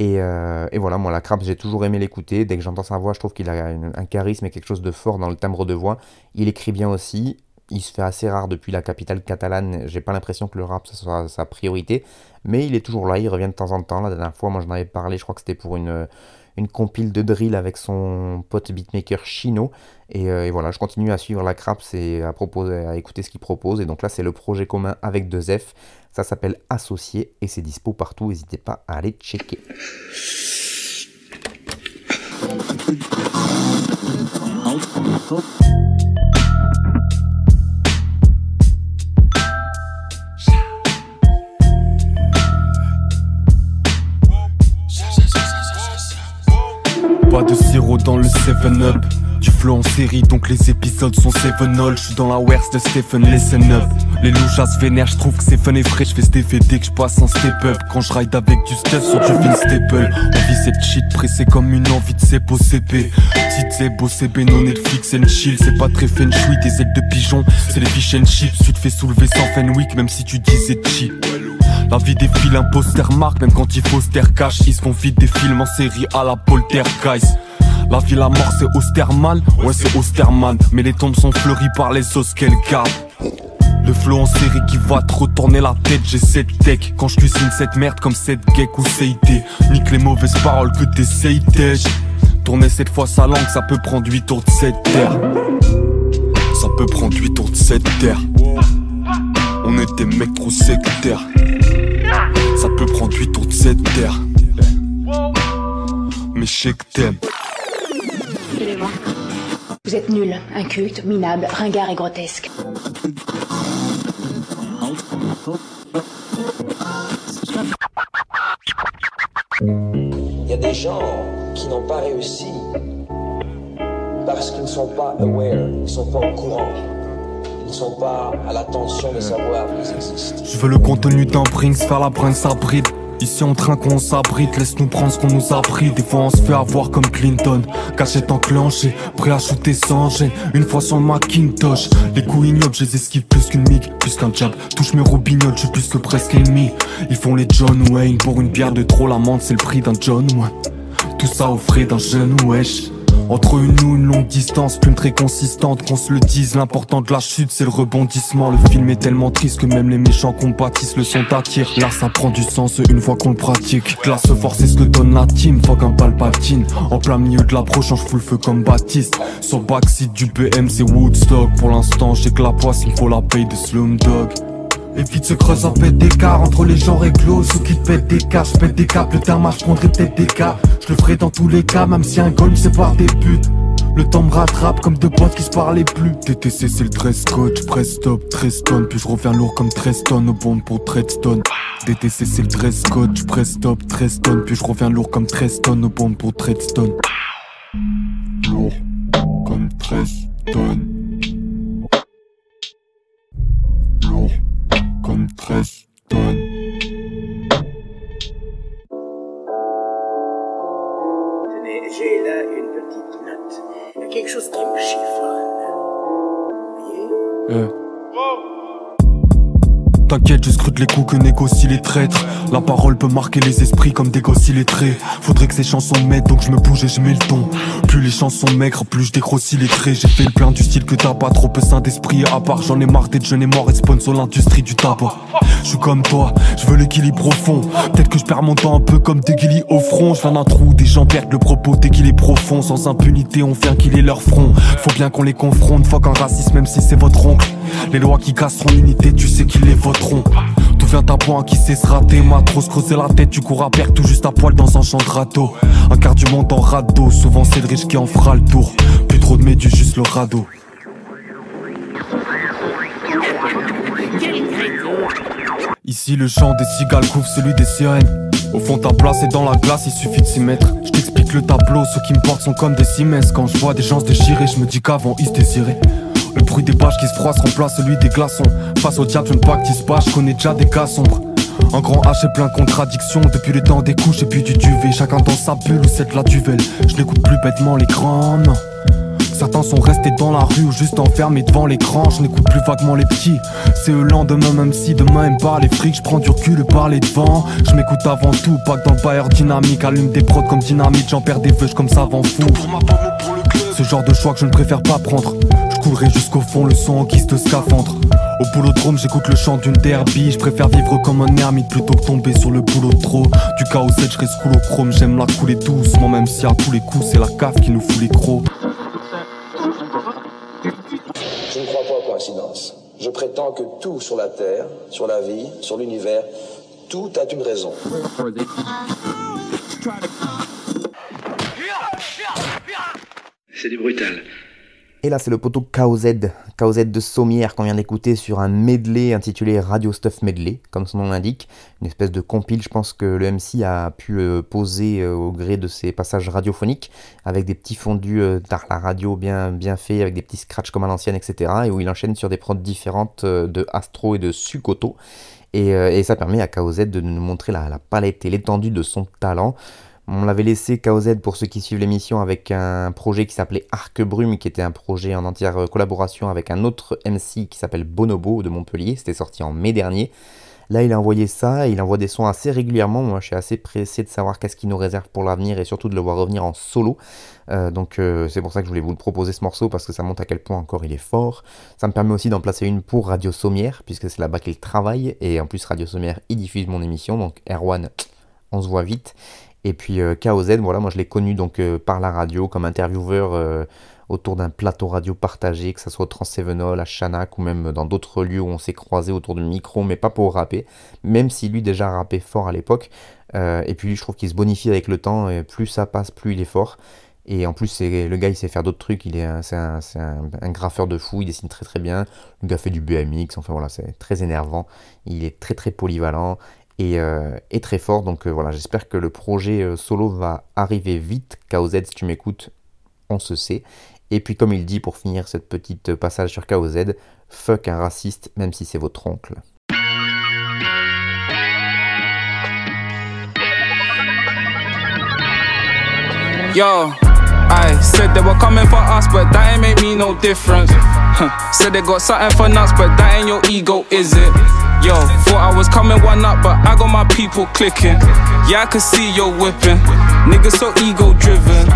euh, et, voilà, moi, la Craps, j'ai toujours aimé l'écouter. Dès que j'entends sa voix, je trouve qu'il a un charisme et quelque chose de fort dans le timbre de voix. Il écrit bien aussi. Il se fait assez rare depuis la capitale catalane. J'ai pas l'impression que le rap ce soit sa priorité. Mais il est toujours là, il revient de temps en temps. La dernière fois, moi, j'en avais parlé, je crois que c'était pour une, une compile de drill avec son pote beatmaker Chino. Euh, et, voilà, je continue à suivre la Craps et à, proposer, à écouter ce qu'il propose. Et donc là, c'est le projet commun avec 2F. Ça s'appelle Associé et c'est dispo partout. N'hésitez pas à aller checker. De sirop dans le 7-up du flow en série, donc les épisodes sont 7 all. Je suis dans la worst de Stephen, listen up. Les louchas vénèrent, je trouve que c'est fun et frais. Je fais cet effet dès que je passe en step up. Quand je ride avec du stuff sur du fin staple. On vit cette shit pressée comme une envie de beau CP. Petite zébo CB, non Netflix and chill. C'est pas très fun chouille, des ailes de pigeon. C'est les fish and chips. Tu te fais soulever sans Fenwick, même si tu disais chill. La vie défile un poster marque, même quand il faut cash. Ils se font vite des films en série à la poltergeist. La vie, la mort, c'est Osterman. Ouais, c'est Osterman. Mais les tombes sont fleuries par les os qu'elle garde. Le flow en série qui va te retourner la tête, j'ai cette tech Quand je cuisine cette merde comme cette geek ou Seité Nique les mauvaises paroles que t'essayes Tourner cette fois sa langue, ça peut prendre 8 tours de cette terre Ça peut prendre 8 tours de cette terre On est des mecs trop sectaires Ça peut prendre 8 tours de cette terre Mais je sais que t'aimes vous êtes nul, inculte, minable, ringard et grotesque. Il y a des gens qui n'ont pas réussi parce qu'ils ne sont pas aware, ils ne sont pas au courant. Je veux le contenu d'un Prince, faire la brinque, ça bride. Ici on train qu'on s'abrite, laisse-nous prendre ce qu'on nous a pris. Des fois on se fait avoir comme Clinton. Cachette enclenchée, prêt à shooter sans gêne. Une fois sur le Macintosh Les coups ignobles, je les esquive plus qu'une mic Plus qu'un jab, touche mes robignoles, je suis plus que presque ennemi. Ils font les John Wayne Pour une bière de trop, l'amende c'est le prix d'un John Wayne. Tout ça au frais d'un jeune wesh Entre une nous, une longue distance, plume très consistante, qu'on se le dise. L'important de la chute, c'est le rebondissement. Le film est tellement triste que même les méchants compatissent le son t'attire. Là, ça prend du sens une fois qu'on le pratique. Classe force, ce que donne la team. Fuck un palpatine. En plein milieu de l'approche, je fous le feu comme Baptiste. Sur backseat du BM, c'est Woodstock. Pour l'instant, j'ai que la poisse, il faut la paye de Slumdog. Et vite se creuse un pète d'écart entre les gens réglos Ceux qui te pètent des cas, je pète des câbles, le terme je prendrai peut-être des cas. Je le ferai dans tous les cas, même si un goal me sépare des putes le temps me rattrape comme deux potes qui se parlaient plus. TTC c'est le dress code, press stop, 13 tonnes Puis je reviens lourd comme 13 tonnes au bon pour Treadstone DTC c'est le dress code, press stop, 13 tonnes Puis je reviens lourd comme 13 tonnes au bon pour Treadstone Lourd comme 13 tonnes 73 tonnes. J'ai là une petite note, quelque chose qui me chiffonne. Vous voyez? Euh. T'inquiète, je scrute les coups que négocient les traîtres. La parole peut marquer les esprits comme dégossent les traits. Faudrait que ces chansons m'aident, donc je me bouge et je mets le ton. Plus les chansons maigres, plus je dégrossis les traits. J'ai fait le plein du style que t'as pas trop peu sain d'esprit. À part, j'en ai marre d'être jeune et mort et sponsor l'industrie du tabac. Je suis comme toi, je veux l'équilibre au fond. Peut-être que je perds mon temps un peu comme des guillis au front. Je viens d'un trou, des gens perdent le propos dès qu'il est profond. Sans impunité, on fait qu'il est leur front. Faut bien qu'on les confronte, fuck un raciste, même si c'est votre oncle. Les lois qui casseront l'unité, tu sais qu'ils les voteront. Tout vient à point qui sait se rater, trop se creuser la tête, tu cours à perte tout juste à poil dans un champ de râteau. Un quart du monde en radeau, souvent c'est le riche qui en fera le tour. Plus trop de médus, juste le radeau. Ici le chant des cigales couvre celui des sirènes. Au fond ta place est dans la glace, il suffit de s'y mettre. Je t'explique le tableau, ceux qui me portent sont comme des ciments. Quand je vois des gens se déchirer, je me dis qu'avant ils se désiraient. Le bruit des pages qui se froissent remplace celui des glaçons. Face au diable, je ne pactise pas, je connais déjà des cas sombres. Un grand H et plein de contradictions depuis le temps des couches et puis du duvet. Chacun dans sa bulle ou c'est de la duvel. Je n'écoute plus bêtement les grands. Certains sont restés dans la rue ou juste enfermés devant l'écran. Je n'écoute plus vaguement les petits. C'est eux lendemain, même si demain aime pas les frics. Je prends du recul et parler devant. Je m'écoute avant tout, pas que dans le bailleur dynamique. Allume des prods comme dynamite, j'en perds des vœux comme savant fou. Ce genre de choix que je ne préfère pas prendre. Je courrai jusqu'au fond le son en guise de scaphandre. Au boulodrome, j'écoute le chant d'une derby. Je préfère vivre comme un ermite plutôt que tomber sur le boulot trop. Du chaos, je reste cool au chrome. J'aime la couler doucement, même si à tous les coups, c'est la cave qui nous fout les crocs. Je ne crois pas aux coïncidences. Je prétends que tout sur la Terre, sur la vie, sur l'univers, tout a une raison. C'est du brutal. Et là, c'est le poteau KOZ, KOZ de Sommière qu'on vient d'écouter sur un medley intitulé Radio Stuff Medley, comme son nom l'indique. Une espèce de compile, je pense que le MC a pu le poser euh, au gré de ses passages radiophoniques, avec des petits fondus euh, d'art la radio bien, bien faits, avec des petits scratchs comme à l'ancienne, etc. Et où il enchaîne sur des prods différentes euh, de Astro et de Sukoto. Et, ça permet à KOZ de nous montrer la palette et l'étendue de son talent. On l'avait laissé KOZ pour ceux qui suivent l'émission avec un projet qui s'appelait Arc Brume, qui était un projet en entière collaboration avec un autre MC qui s'appelle Bonobo de Montpellier. C'était sorti en mai dernier. Là, il a envoyé ça, il envoie des sons assez régulièrement. Moi, je suis assez pressé de savoir qu'est-ce qu'il nous réserve pour l'avenir et surtout de le voir revenir en solo. Euh, donc, euh, c'est pour ça que je voulais vous le proposer ce morceau parce que ça montre à quel point encore il est fort. Ça me permet aussi d'en placer une pour Radio Sommière, puisque c'est là-bas qu'il travaille. Et en plus, Radio Sommière, il diffuse mon émission. Donc, Erwan, on se voit vite. Et puis euh, KOZ, voilà, moi je l'ai connu donc euh, par la radio comme intervieweur euh, autour d'un plateau radio partagé, que ce soit au Transsevenol, à Chanac ou même dans d'autres lieux où on s'est croisé autour du micro, mais pas pour rapper, même si lui déjà rappait fort à l'époque. et puis je trouve qu'il se bonifie avec le temps, et plus ça passe, plus il est fort. Et en plus, le gars, il sait faire d'autres trucs. Il est, c'est un, un, graffeur de fou. Il dessine très très bien. Le gars fait du BMX. Enfin voilà, c'est très énervant. Il est très très polyvalent et, euh, et, très fort. Donc euh, voilà, j'espère que le projet euh, solo va arriver vite. KOZ, si tu m'écoutes, on se sait. Et puis comme il dit pour finir cette petite passage sur KOZ, fuck un raciste même si c'est votre oncle. Yo, I said they were coming for us, but that ain't make me no difference. said they got something for nuts, but that ain't your ego, is it? Yo, thought I was coming one up, but I got my people clicking. Yeah, I can see you whipping. Niggas so ego driven.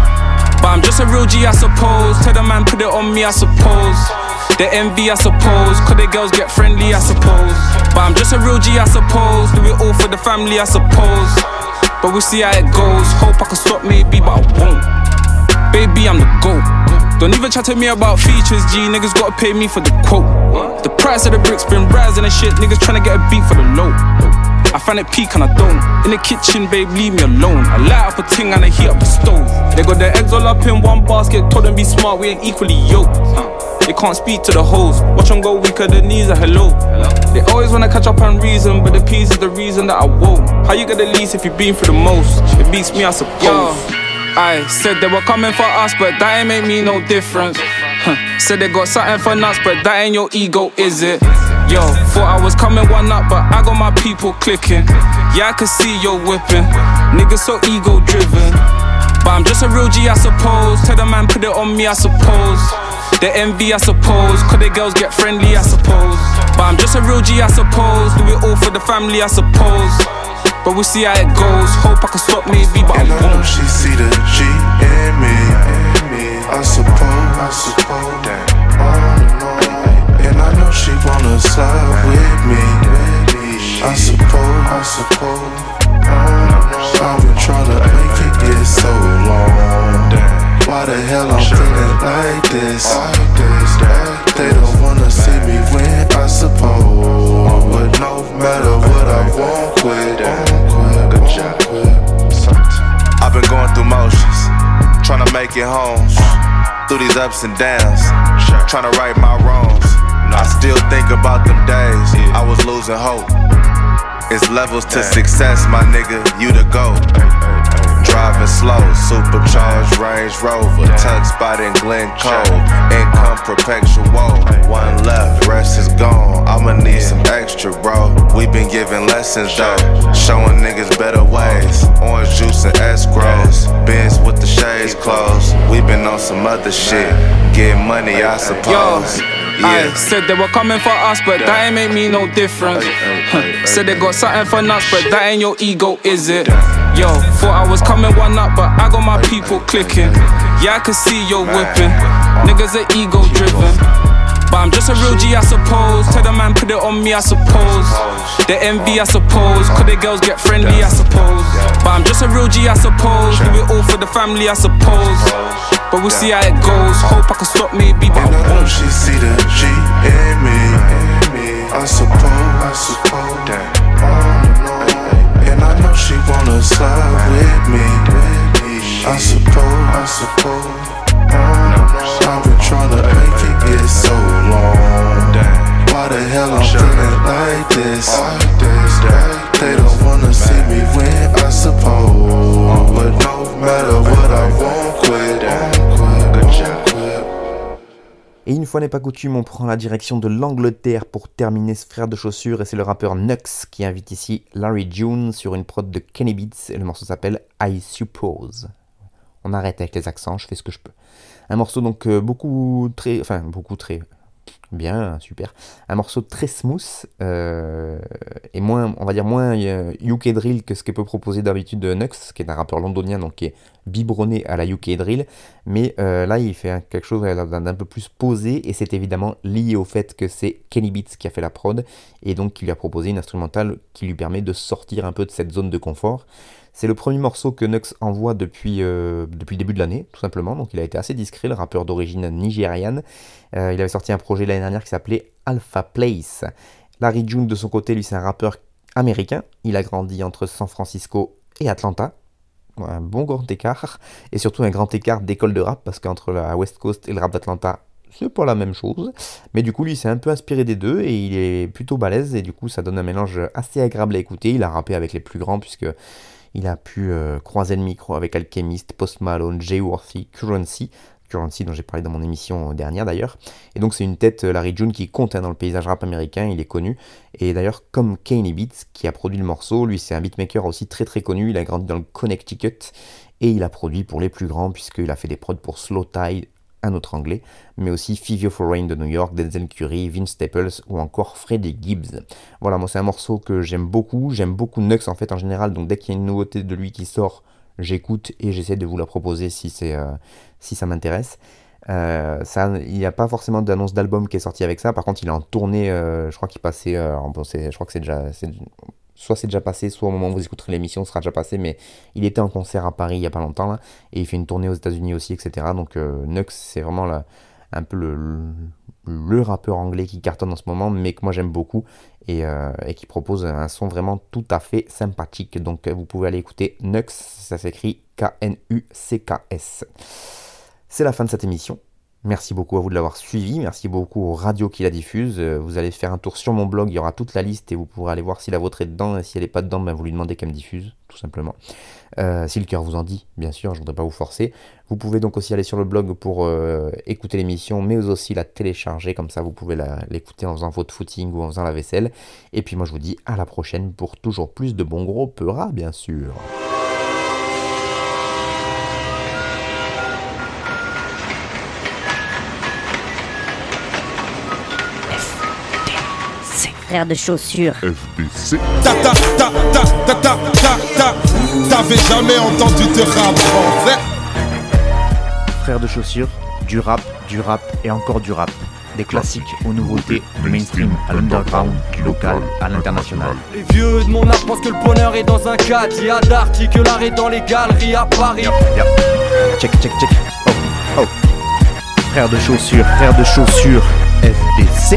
But I'm just a real G, I suppose. Tell the man, put it on me, I suppose. The envy, I suppose. Cause the girls get friendly, I suppose. But I'm just a real G, I suppose. Do it all for the family, I suppose. But we'll see how it goes. Hope I can stop, maybe, but I won't. Baby, I'm the GOAT. Don't even chat to me about features, G. Niggas gotta pay me for the quote. The price of the bricks been rising and shit. Niggas tryna get a beat for the low. I find it peak and I don't. In the kitchen, babe, leave me alone. I light up a ting and I heat up the stove. They got their eggs all up in one basket. Told them be smart, we ain't equally yoked. They can't speak to the hoes. Watch them go weaker, the knees are hello. They always wanna catch up on reason, but the peas is the reason that I won't. How you get the least if you've been through the most? It beats me, I suppose. Yo, I said they were coming for us, but that ain't make me no difference. Huh. Said they got something for nuts, but that ain't your ego, is it? Yo, thought I was coming one up, but I got my people clicking. Yeah, I can see you whipping. Niggas so ego driven. But I'm just a real G, I suppose. Tell the man, put it on me, I suppose. The envy, I suppose. Cause the girls get friendly, I suppose. But I'm just a real G, I suppose. Do it all for the family, I suppose. But we'll see how it goes. Hope I can stop maybe, but and I I know won't. she see the G in me. I suppose, I suppose that all in all. And I know she wanna slide with me. I suppose, I suppose. I've been trying to make it get so Through these ups and downs, trying to right my wrongs. I still think about them days I was losing hope. It's levels to success, my nigga, you the GOAT. Driving slow, supercharged Range Rover, tuck spot in Glen Cove. Income perpetual, one left, rest is gone. I'ma need some extra, bro. We been giving lessons though, showing niggas better ways. Orange juice and escrows, Benz with the shades closed. We been on some other shit, get money, I suppose. I said they were coming for us, but that ain't make me no difference. Said they got something for nuts, but that ain't your ego, is it? Yo, thought I was coming one up, but I got my people clicking. Yeah, I can see you whipping. Niggas are ego driven. But I'm just a real G, I suppose. Tell the man, put it on me, I suppose. The envy, I suppose. Cause the girls get friendly, I suppose. But I'm just a real G, I suppose. Do it all for the family, I suppose. But we'll see how it goes. Hope I can stop maybe, but I And I know won't. she see the G in me. I suppose, I suppose that. And I know she wanna slide with me. I suppose, I suppose. I've been trying to make it get so long. Why the hell I'm feeling like this? They don't wanna see me win, I suppose. But no matter what, I won't Et une fois n'est pas coutume, on prend la direction de l'Angleterre pour terminer ce frère de chaussures et c'est le rappeur Nux qui invite ici Larry June sur une prod de Kenny Beats et le morceau s'appelle I Suppose. On arrête avec les accents, je fais ce que je peux. Un morceau donc euh, beaucoup très, enfin beaucoup très bien, super. Un morceau très smooth euh, et moins, on va dire moins euh, UK drill que ce que peut proposer d'habitude Nux, qui est un rappeur londonien donc qui est biberonné à la UK drill. Mais euh, là, il fait quelque chose d'un peu plus posé et c'est évidemment lié au fait que c'est Kenny Beats qui a fait la prod et donc qui lui a proposé une instrumentale qui lui permet de sortir un peu de cette zone de confort. C'est le premier morceau que Nux envoie depuis, euh, depuis le début de l'année, tout simplement. Donc il a été assez discret, le rappeur d'origine nigériane. Euh, il avait sorti un projet l'année dernière qui s'appelait Alpha Place. Larry June, de son côté, lui, c'est un rappeur américain. Il a grandi entre San Francisco et Atlanta. Un bon grand écart. Et surtout un grand écart d'école de rap, parce qu'entre la West Coast et le rap d'Atlanta, c'est pas la même chose. Mais du coup, lui, s'est un peu inspiré des deux et il est plutôt balèze. Et du coup, ça donne un mélange assez agréable à écouter. Il a rappé avec les plus grands, puisque il a pu euh, croiser le micro avec Alchemist, Post Malone, Jay Worthy, Currency. Currency dont j'ai parlé dans mon émission euh, dernière d'ailleurs. Et donc c'est une tête, euh, Larry June, qui compte hein, dans le paysage rap américain, il est connu. Et d'ailleurs, comme Kanye Beats, qui a produit le morceau, lui c'est un beatmaker aussi très très connu, il a grandi dans le Connecticut. Et il a produit pour les plus grands, puisqu'il a fait des prods pour Slow Tide, un autre anglais, mais aussi Fivio Foreign de New York, Denzel Curry, Vince Staples ou encore Freddie Gibbs. Voilà, moi c'est un morceau que j'aime beaucoup, j'aime beaucoup Nux en fait en général, donc dès qu'il y a une nouveauté de lui qui sort, j'écoute et j'essaie de vous la proposer si, c'est, si ça m'intéresse. ça, il n'y a pas forcément d'annonce d'album qui est sorti avec ça. Par contre, il est en tournée. je crois qu'il passait. je crois que c'est déjà. Soit c'est déjà passé, soit au moment où vous écouterez l'émission, ce sera déjà passé. Mais il était en concert à Paris il n'y a pas longtemps là, et il fait une tournée aux États-Unis aussi, etc. Donc Nux, c'est vraiment un peu le, rappeur anglais qui cartonne en ce moment, mais que moi j'aime beaucoup euh, et, qui propose un son vraiment tout à fait sympathique. Donc vous pouvez aller écouter Nux, ça s'écrit K-N-U-C-K-S. C'est la fin de cette émission. Merci beaucoup à vous de l'avoir suivi, merci beaucoup aux radios qui la diffusent. Euh, vous allez faire un tour sur mon blog, il y aura toute la liste et vous pourrez aller voir si la vôtre est dedans et si elle n'est pas dedans, ben vous lui demandez qu'elle me diffuse, tout simplement. Euh, si le cœur vous en dit, bien sûr, je ne voudrais pas vous forcer. Vous pouvez donc aussi aller sur le blog pour euh, écouter l'émission, mais aussi la télécharger, comme ça vous pouvez l'écouter en faisant votre footing ou en faisant la vaisselle. Et puis moi je vous dis à la prochaine pour toujours plus de bons gros peuras, bien sûr. Frère de chaussures. FBC. Ta ta ta ta ta ta ta ta. T'avais jamais entendu de rap français. Frère de chaussures, du rap, du rap et encore du rap. Des classiques aux nouveautés, du mainstream à l'underground, du local à l'international. Les vieux de mon âge pensent que le bonheur est dans un cadre. Il y a que l'art est dans les galeries à Paris. Check, check, check. Oh, oh. Frère de chaussures, frère de chaussures, FDC.